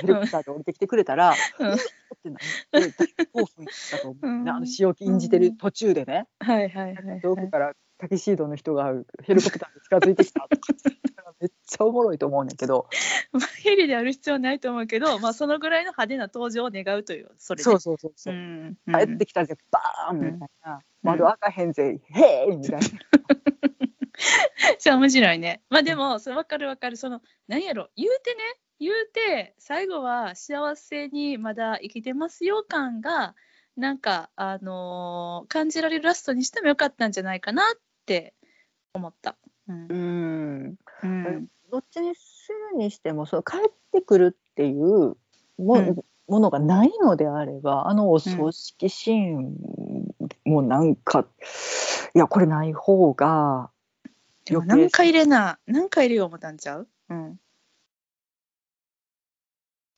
ヘリコプターで降りてきてくれたら、うん。ってなって大興奮だと思う、ねうん。あの仕置き演じてる途中でね、はいはいはいはい。遠くからタキシードの人がヘリコプターに近づいてきたとかちゃおもろいと思うねんけど。(laughs) まあヘリである必要はないと思うけどまあそのぐらいの派手な登場を願うというそれで。そうそうそうそう。う、ん帰ってきたらバーンみたいな、うん。窓開かへんぜ、へーいみたいな。じゃあ面白いね。まあでも、それ分かる分かる。その、何やろ、言うてね、言うて、最後は幸せにまだ生きてますよ感が、なんか、あのー感じられるラストにしてもよかったんじゃないかなって思った。うん。う。ん。うん。どっちにするにしてもその帰ってくるっていうも,、うんものがないのであればあのお葬式シーンもなんか、いやこれない方が何回入れな、何回入れよう思ったんちゃう？うん。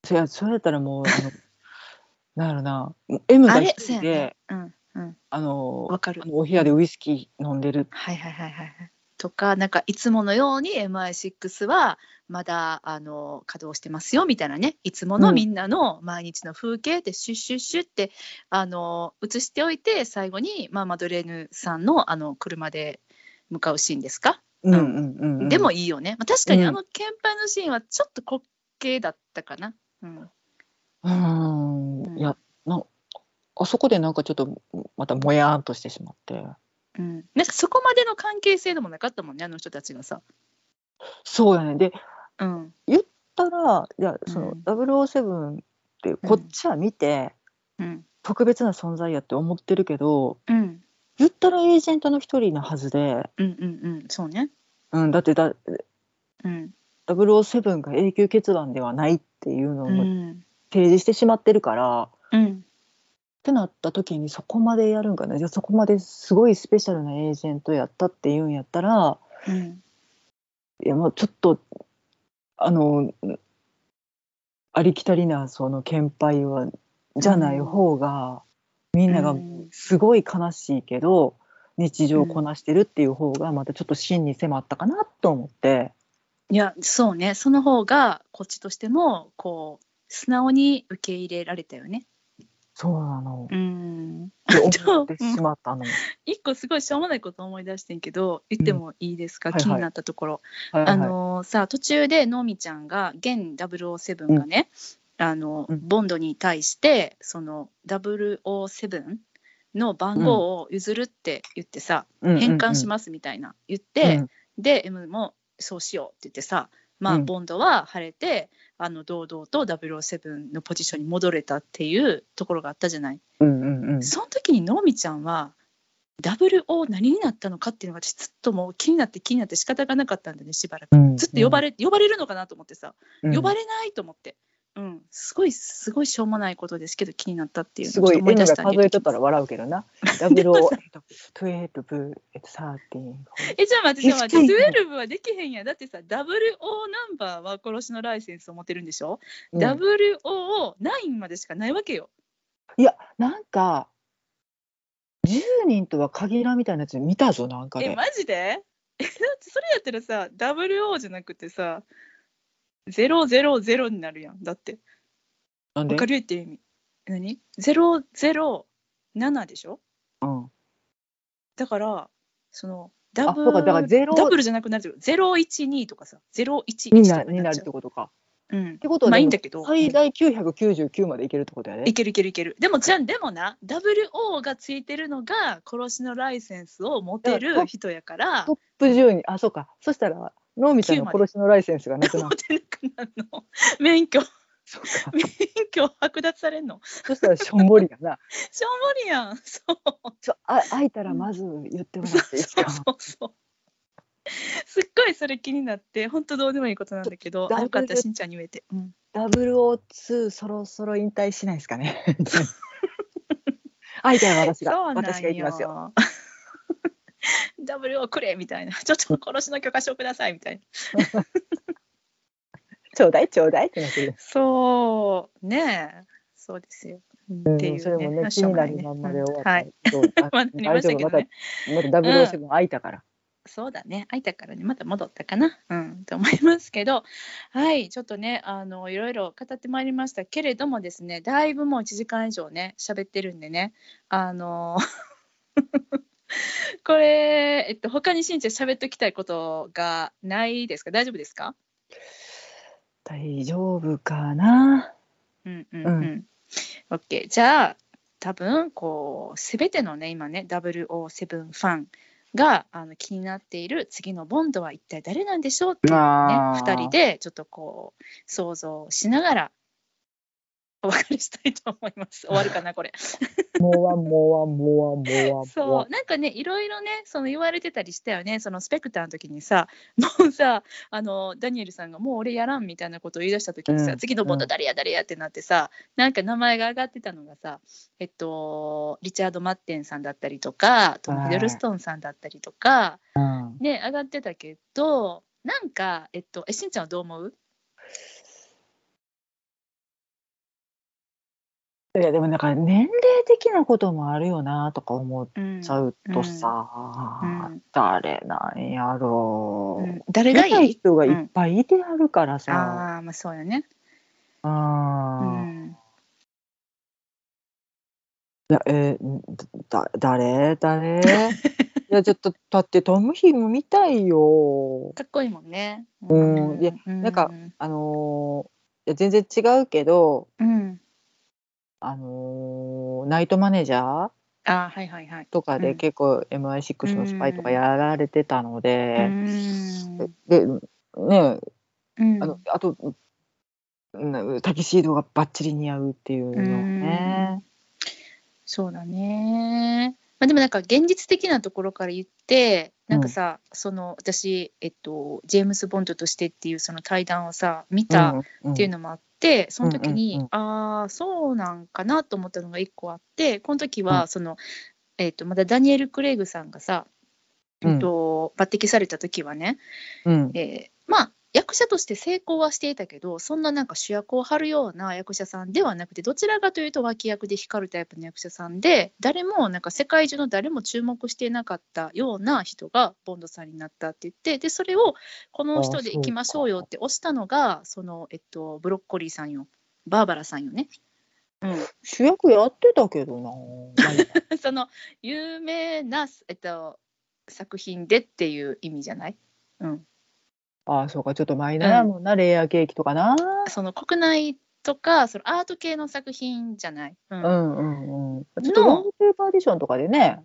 そやそれやったらもうあの (laughs) なんやろな M が一人でそうん。うん。あのわかるあのお部屋でウイスキー飲んでるはいはいはいはいはい。とか、なんかいつものように MI6 はまだあの稼働してますよみたいなね、いつものうん。みんなの毎日の風景でシュッシュッシュッってあの映しておいて、最後に、まあ、マドレーヌさんのあの車で向かうシーンですか、うんうんうんうん。でもいいよね。まあ、確かにうん。あの献杯のシーンはちょっと滑稽だったかな。うん、うーん。うん。いやなあそこでなんかちょっとまたもやーんとしてしまってうん、なんかそこまでの関係性でもなかったもんね、あの人たちがさ。そうやね。でうん、たらいやそのうん007ってこっちは見てうん、特別な存在やって思ってるけどうん、言ったらエージェントの一人なはずで、うん、うん、うん、そうね。うん、だってだうん、007が永久欠番ではないっていうのうをん、提示してしまってるから、っうん。ってなった時にそこまでやるんかなじゃあそこまですごいスペシャルなエージェントやったっていうんやったらうんいやもうちょっとあのありきたりなその献杯はじゃない方が、みんながすごい悲しいけど日常をこなしてるっていう方がまたちょっと真に迫ったかなと思って。いやそうねその方がこっちとしてもこう素直に受け入れられたよね。そうなの。うん。って思ってしまったの。一個すごいしょうもないこと思い出してんけど言ってもいいですか、はいはい。気になったところ。はいはい。あのさ途中でのみちゃんが現007がね、あのうん。ボンドに対してその007の番号を譲るって言ってさ、変換しますみたいな言って、うん。で M もそうしようって言ってさまあ、うんボンドは晴れてあの堂々と007のポジションに戻れたっていうところがあったじゃない？うんうんうんその時にのみちゃんは WO 何になったのかっていうのが私ずっともう気になって気になって仕方がなかったんだねしばらく。うんずっと呼ばれ、呼ばれるのかなと思ってさ、うん呼ばれないと思って。うん、すごいすごいしょうもないことですけど気になったっていうすごいのをちょっと思い N が出したんで数えとったら笑うけどな。ダブルを、えっと、12、13、えじゃあ待ってじゃあ待っ15て12はできへんやん。だってさ WO ナンバーは殺しのライセンスを持ってるんでしょ、うん。WO9 までしかないわけよ。いや、なんか、10人とは限らんみたいなやつ見たぞ、なんかで。えマジで？えだってそれやったらさ WO じゃなくてさ000になるやん。だって。なんで？わかる言ってる意味。何 ?007 でしょ？うん。だからそのダブあそうか。だからゼロダブルじゃなくなるよ012と？かさ01にとかなになるってことか。うん。ってことは、まあいんだけど。最大999までいけるってことやね。いけるいけるいける。でもじゃあでもな WO がついてるのが殺しのライセンスを持てる人やから。トップ10に、あ、そうか。そしたら、のみたいな殺しのライセンスがなくな持る。てなくなるの免許。免許剥奪されんの？そしたらしょんぼりがな。しょんぼりやんそうちょあ開いたらまず言ってもらっていいですか？そうそうすっごいそれ気になって本当どうでもいいことなんだけどよかったしんちゃんに言えて、うん、002そろそろ引退しないですかね？開いたら私が私が行きますよ。よダブルをくれみたいな。ちょっと殺しの許可証くださいみたいな。(laughs) ちょうだいちょうだい。ってなってる。そう。ねえ。そうですよ、うん。っていうね。それもねあ気になるまんまで終わった。うん。はい。(laughs) まあなりましたまたまた007開いたから。そうだね。開いたからね。また戻ったかな。うん。と思いますけど。はい。ちょっとねあのいろいろ語ってまいりましたけれどもですねだいぶもう1時間以上ね喋ってるんでね。あの (laughs) これ、えっと、他にしんちゃん喋っときたいことがないですか？大丈夫ですか？大丈夫かな？うんうんうん。OK。じゃあ、多分こう、すべてのね、今ね、007ファンがあの気になっている次のボンドは一体誰なんでしょうっていうね、あー2人でちょっとこう、想像しながら、お別れしたいと思います。終わるかな、これ。(laughs) もうわんもうわんもうわんもうわそう、なんかね、いろいろね、その言われてたりしたよね、そのスペクターの時にさ、(laughs) もうさ、あのダニエルさんがもう俺やらんみたいなことを言い出した時にさ、うん。次のボンド誰や誰やってなってさ、なんか名前が上がってたのがさ、えっと、リチャード・マッテンさんだったりとか、トム・ヒドルストンさんだったりとか、うん。ね、上がってたけど、なんか、えっと、え、しんちゃんはどう思う？いやでもなんか年齢的なこともあるよなとか思っうん。ちゃうとさ、うん。誰なんやろう、うん。誰がいい？い人がいっぱいいてあるからさ、ああ、まあそうよね。ううん。ん。いやえーだ誰？誰？(laughs) いやちょっとだってトムヒも見たいよ。かっこいいもんね。うん。いやうなんかあのーいや全然違うけどうん。あのーナイトマネージャー？あはいはいはい。とかうんで結構 MI6 のスパイとかやられてたのうで、ん。でねうんあのあと、うんタキシードがバッチリ似合うっていうのね。そうだね。まあ、でもなんか現実的なところから言ってなんかさ、その私、えっと、ジェームス・ボンドとしてっていうその対談をさ見たっていうののもあって、その時に、うんうんああそうなんかなと思ったのが一個あってこの時うはその、えっとまだダニエル・クレイグさんがさ、うん。えっと、抜擢された時はね、うん。えーまあ役者として成功はしていたけどそんななんか主役を張るような役者さんではなくてどちらかというと脇役で光るタイプの役者さんで誰もなんか世界中の誰も注目していなかったような人がボンドさんになったって言ってでそれをこの人でいきましょうよって推したのがその、えっと、ブロッコリーさんよバーバラさんよね。うん、主役やってたけどな。(laughs) その有名な、えっと、作品でっていう意味じゃない、うん、ああそうかちょっとマイナーやもんな、レイヤーケーキとかな。その国内とかそのアート系の作品じゃない。うん。うんうんうん。ちょっとロングペーパーディションとかでね、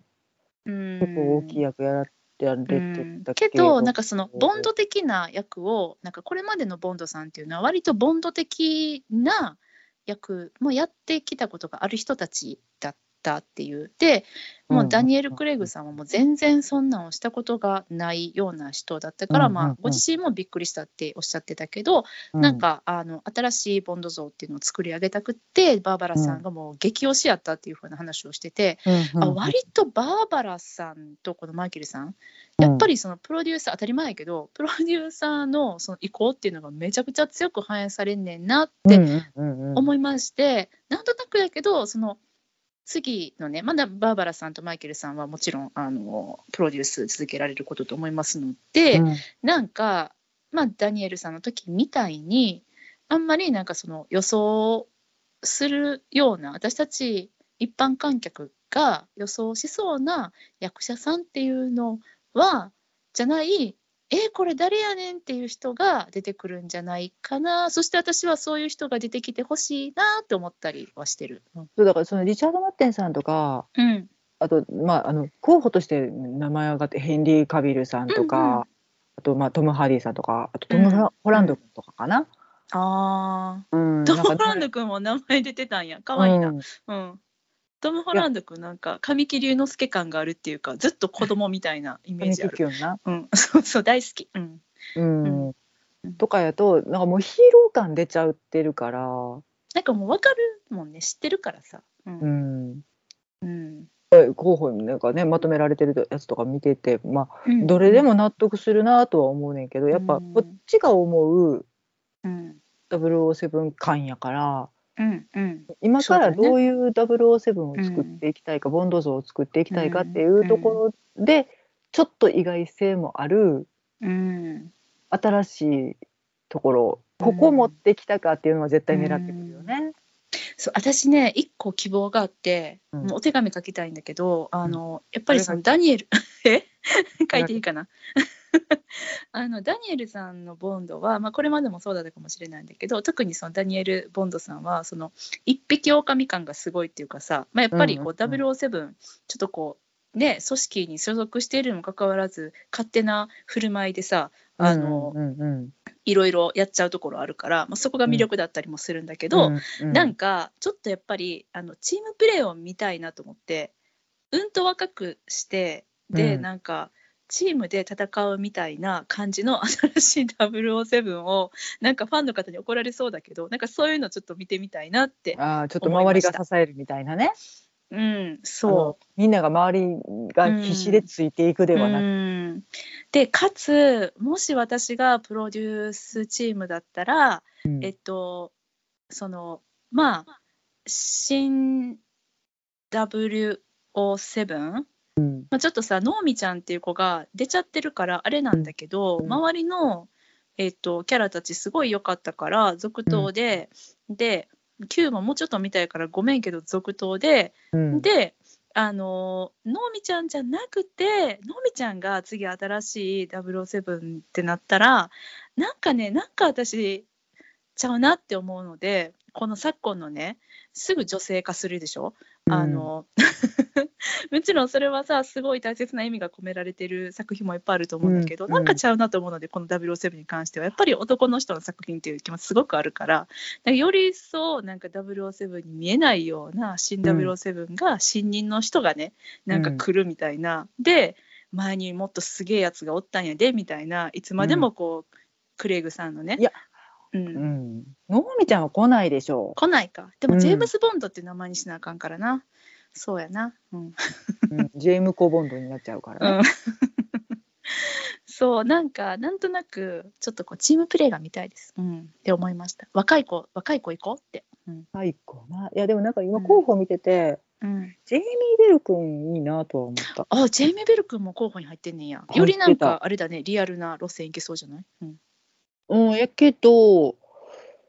うん。結構大きい役やらやれてうん。たけどなんかそのボンド的な役をなんかこれまでのボンドさんっていうのは割とボンド的な役もやってきたことがある人たちだったっていう。でもうダニエル・クレイグさんはもう全然そんなんをしたことがないような人だったから、うんうんうん。まあ、ご自身もびっくりしたっておっしゃってたけど、なんかあの新しいボンド像っていうのを作り上げたくってバーバラさんがもう激推しやったっていうふうな話をしてて、うんうんあ割とバーバラさんとこのマイケルさんやっぱりそのプロデューサー当たり前やけどプロデューサーのその意向っていうのがめちゃくちゃ強く反映されんねんなってうんうんうん。思いまして、なんとなくやけどその次のねまだバーバラさんとマイケルさんはもちろんあのプロデュース続けられることと思いますので、うん。なんか、まあ、ダニエルさんの時みたいにあんまりなんかその予想するような私たち一般観客が予想しそうな役者さんっていうのはじゃないえーこれ誰やねんっていう人が出てくるんじゃないかな。そして私はそういう人が出てきてほしいなって思ったりはしてる。うん。そうだからそのリチャード・マッデンさんとかうん。ああと、まあ、あの候補として名前上がってヘンリー・カビルさんとか、うんうん。あとまあトム・ハーディさんとかあとトム・うん。ホランド君とかかな。あうんあトム・ホランド君も名前出てたんや。かわいいな、うん。うんトム・ホランド君なんか神木隆之介感があるっていうかずっと子供みたいなイメージある。うん、(laughs) そうそう大好き、うん、うん。うん。とかやとなんかもうヒーロー感出ちゃってるから。なんかもう分かるもんね。知ってるからさ、ううん。んうん。候補になんかねまとめられてるやつとか見ててまあうん。どれでも納得するなとは思うねんけどやっぱうん。こっちが思ううん。007感やからうんうん。今からどういう007を作っていきたいか、ボンド像を作っていきたいかっていうところで、ちょっと意外性もあるうん新しいところここ持ってきたかっていうのは絶対狙ってくるよね。そう私ね一個希望があって、お手紙書きたいんだけどあの、やっぱりそのダニエル (laughs) え？(laughs) 書いていいかな？(laughs) あのダニエルさんのボンドは、まあ、これまでもそうだったかもしれないんだけど特にそのダニエル・ボンドさんはその一匹狼感がすごいっていうかさ、まあ、やっぱりこう、うんうん007ちょっとこうね組織に所属しているにもかかわらず勝手な振る舞いでさあの、うんうんいろいろやっちゃうところあるから、まあ、そこが魅力だったりもするんだけど、うんうん。なんかちょっとやっぱりあのチームプレーを見たいなと思ってうんと若くしてで、うん。なんかチームで戦うみたいな感じの (laughs) 新しい007をなんかファンの方に怒られそうだけどなんかそういうのちょっと見てみたいなってあーちょっと周りが支えるみたいなね。うんあそのみんなが周りが必死でついていくうではなく、うん。でかつもし私がプロデュースチームだったら、うん。えっと、そのまあ新 W07、うん。まあ、ちょっとさのーみちゃんっていう子が出ちゃってるからあれなんだけど、うん。周りの、えっと、キャラたちすごい良かったから続投で、で Q ももうちょっと見たいからごめんけど続投で、うん。であののーみちゃんじゃなくてのーみちゃんが次新しい007ってなったらなんかねなんか私ちゃうなって思うのでこの昨今のねすぐ女性化するでしょ、あの (laughs) もちろんそれはさすごい大切な意味が込められてる作品もいっぱいあると思うんだけど、うんなんかちゃうなと思うのでこの007に関しては。やっぱり男の人の作品っていう気もすごくあるから。より一層なんか007に見えないような新007が新任の人がねなんか来るみたいな、で前にもっとすげえやつがおったんやでみたいな。いつまでもこう、クレイグさんのねうん。うん、のみちゃんは来ないでしょ来ないか。でもうん。ジェームズ・ボンドって名前にしなあかんからな、そうやな。うん。ジェームコボンドになっちゃうから。ね。うん。(laughs) そうなんかなんとなくちょっとこうチームプレーが見たいです、うん、って思いました。若い子若い子行こうって、うん。最高な。いやでもなんか今候補見てて、うん、ジェイミー・ベル君いいなとは思った。あジェイミー・ベル君も候補に入ってんねんや。よりなんかあれだねリアルな路線行けそうじゃない、うん、うん、やけど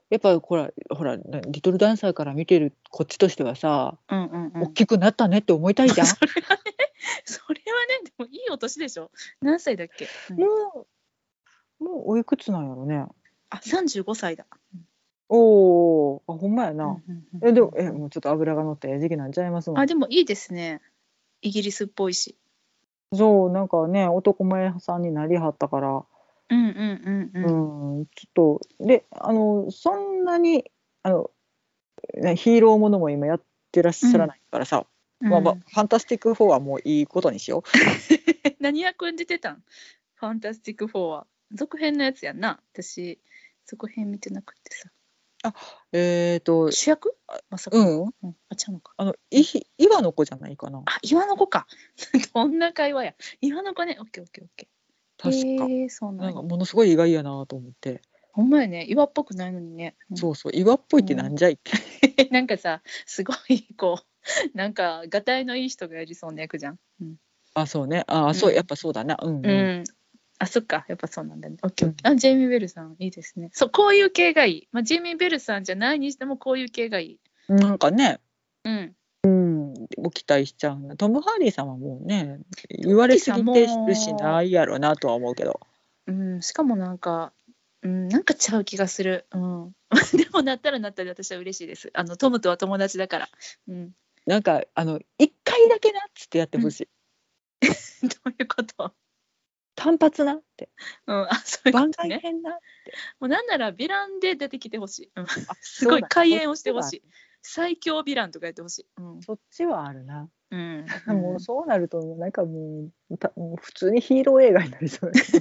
やっぱほらほらリトルダンサーから見てるこっちとしてはさ、うんうんうん。大きくなったねって思いたいじゃん？(laughs) それはねそれはねでもいいお年でしょ？何歳だっけ、うん。もうもうおいくつなんやろね。あ35歳だ、おお、あほんまやな。うんうんうんえでもえもうちょっと脂が乗った時期なんちゃいますもん。あでもいいですね。イギリスっぽいし。そうなんかね男前さんになりはったから、うんうんうんうん、うんちょっとであのそんなにあの、ね、ヒーローものも今やってらっしゃらないからさ、まあまあ、ファンタスティック4はもういいことにしよ (laughs) 何役演じてたん？ファンタスティック4は。続編のやつやんな私。続編見てなくてさ。う。えっ、と主役？まさか、うん。うん、あちゃうのか。あのい岩の子じゃないかな。あ岩の子か。(laughs) どんな会話や。岩の子ね。オッケーオッケーオッケー確か、へえそうななんんかやものすごい意外やなと思って、ほんまやね。岩っぽくないのにね、うん。そうそう。岩っぽいってなんじゃいって、(laughs) なんかさすごいこうなんかがたいのいい人がやりそうな役じゃん、うん。あそうね。あそううんやっぱそうだな。うん、うん。うん。あそっか。やっぱそうなんだね。あジェイミー・ベルさんいいですね。そうこういう系がいい、まあ、ジェイミー・ベルさんじゃないにしてもこういう系がいい。なんかね。うんご期待しちゃうなトム・ハーディさんはもうね言われすぎてるしないやろなとは思うけどうん、しかもなんか、うん、なんかちゃう気がする。うん、(laughs) でもなったらなったで私は嬉しいです。あのトムとは友達だから。うん、なんかあの一回だけなっつってやってほしい、(laughs) どういうこと？単発なってうん、あそういうこ番とね。外編なもうなんならヴィランで出てきてほしい。うん、あすごい開演をしてほしい。最強ヴィランとかやってほしい。うん。そっちはあるな、うん。もうそうなるとなんかもうたもう普通にヒーロー映画になりそうだ (laughs)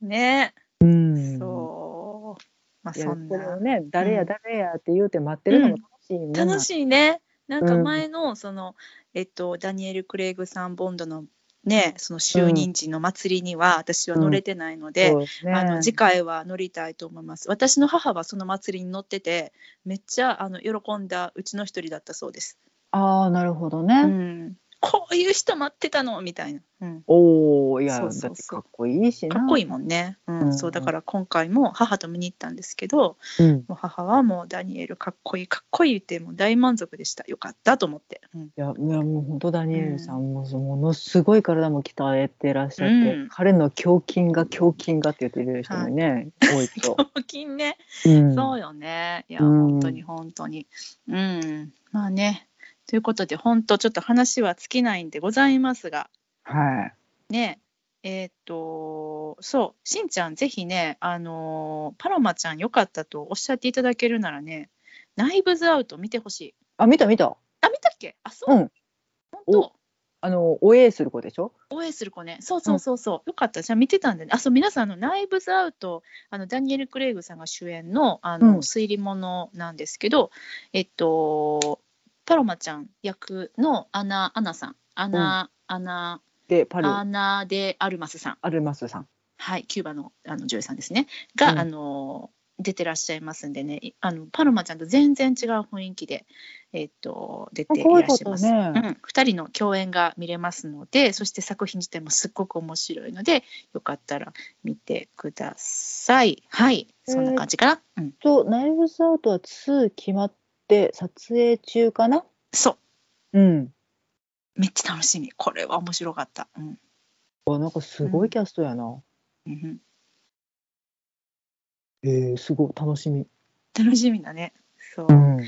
ね、うんそう。まあそんな。ね誰うんや誰やって言うて待ってるのも楽しいもんな楽しいね。なんかうん前のその、えっとダニエル・クレイグさんボンドのねその就任時の祭りには私は乗れてないので、そうですね。あの次回は乗りたいと思います。私の母はその祭りに乗っててめっちゃあの喜んだうちの一人だったそうです。ああなるほどうね、ん、こういう人待ってたのみたいな、うん、おおいやそうそうそう。だってかっこいいしな。かっこいいもんね、うん。うんそうだから今回も母と見に行ったんですけどうん。もう母はもうダニエルかっこいいかっこいい言ってもう大満足でした。よかったと思って、うん。いやいやもう本当ダニエルさんもものすごい体も鍛えてらっしゃって、うん。彼の胸筋が胸筋がって言ってる人もね、多いと。(laughs) 胸筋ね、うん。そうよね。いや、うん。本当に本当に。うん。まあねということで本当ちょっと話は尽きないんでございますが。はい。ねえーっとそうしんちゃんぜひねあのーパロマちゃんよかったとおっしゃっていただけるならねナイブズアウト見てほしい。あ見た見た。あ見たっけ？あそう、うん。本当。あのおえする子でしょ？おえーする子ね。そうそうそうそう、よかった。じゃあ見てたんでね。あそう皆さんあのナイブズアウトあのダニエル・クレイグさんが主演のあの、うん。推理物なんですけどえっとパロマちゃん役のアナアナさん。アナ、アナでパル。アナ・デ・アルマスさん。アルマスさん。はい、キューバのあの女優さんですね。が、うん。あの出てらっしゃいますんでね。いあのパロマちゃんと全然違う雰囲気で、えっと出ていらっしゃいます。ね。うん、2人の共演が見れますのでそして作品自体もすっごく面白いのでよかったら見てください。はい。そんな感じかな。うん、とナイブズアウトは2決まって撮影中かな？そううん。めっちゃ楽しみこれは面白かった。うんあなんかすごいキャストやな。うん、えー、すごい楽しみ。楽しみだね。そう、うん。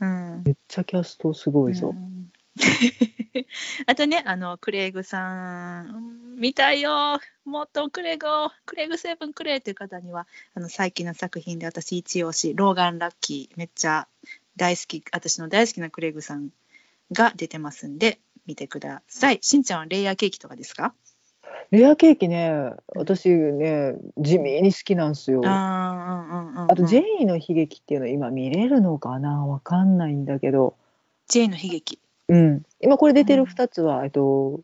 うんめっちゃキャストすごいぞう。ん (laughs) あとね、あのクレイグさん、見たいよ、もっとクレイグを、クレイグセブンクレイという方には、あの最近の作品で私、一押し、ローガン・ラッキー、めっちゃ大好き、私の大好きなクレイグさんが出てますんで、見てください。しんちゃんはレイヤーケーキとかですか？レアケーキね、私ね、地味に好きなんですよ。あと、ジェイの悲劇っていうの今見れるのかな？わかんないんだけど、ジェイの悲劇。うん。今これ出てるうん2つは、えっと、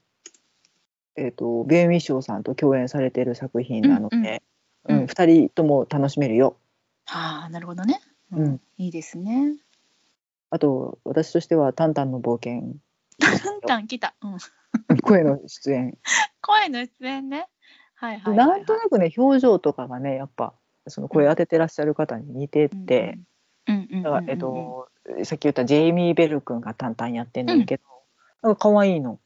えっと、ベン・ウィッショーさんと共演されてる作品なので、ううんうんん、2人とも楽しめるよ。はあ、なるほどね。うんいいですね。あと、私としては、タンタンの冒険、タンタン来た。うん (laughs) 声の出演。声の出演ね。はいはいはい、はい。なんとなくね、表情とかがね、やっぱ、その声当ててらっしゃる方に似てて、うんうんうんうんうんだから、えっと、さっき言ったジェイミー・ベル君がタンタンやってんねんけど、なんか可愛いの。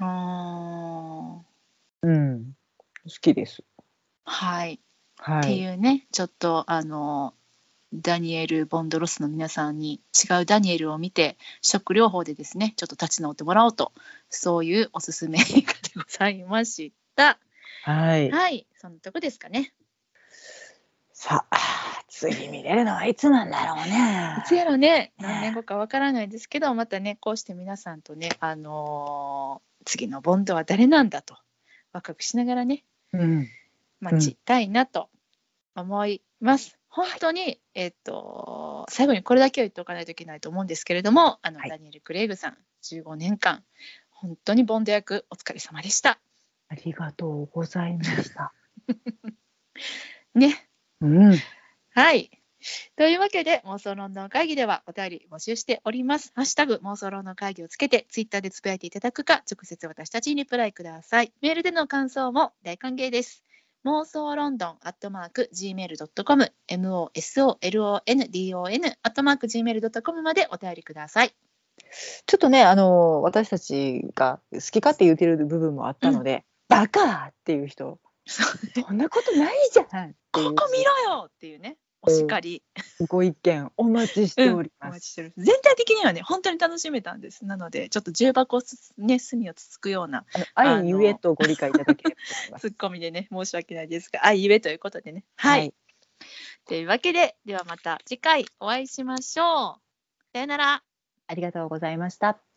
あうん。好きです。ーはい、ってはい。いうねちょっとあのダニエル・ボンドロスの皆さんに違うダニエルを見て食療法でですねちょっと立ち直ってもらおうとそういうおすすめ映画でございました。はい。はいそんなとこですかね。さあ、次見れるのはいつなんだろうねい。つやろね何年後かわからないですけどまたねこうして皆さんとねあのー次のボンドは誰なんだとワクワクしながらねうん。待ちたいなと思います。本当に、えっと、最後にこれだけは言っておかないといけないと思うんですけれども、あの、はいダニエル・クレイグさん、15年間、本当にボンド役、お疲れ様でした。ありがとうございました。(laughs) ね。うん。はい。というわけで、妄想ロンドン会議ではお便り募集しております。ハッシュタグ妄想ロンドン会議をつけて、ツイッターでつぶやいていただくか、直接私たちにリプライください。メールでの感想も大歓迎です。妄想ロンドンアットマーク gmail.com、mosolondon アットマーク gmail.com までお便りください。ちょっとね、あの、私たちが好き勝手言ってる部分もあったので、バカっていう人、そんなことないじゃんここ見ろよっていうね。お叱り、ご意見お待ちしておりおます。待ちしてる全体的にはね本当に楽しめたんです。なのでちょっと重箱すね隅をつつくような愛ゆえとご理解いただければ。ツッコミでね申し訳ないですがあゆえということでね。はい、というわけでではまた次回お会いしましょう。さよなら。ありがとうございました。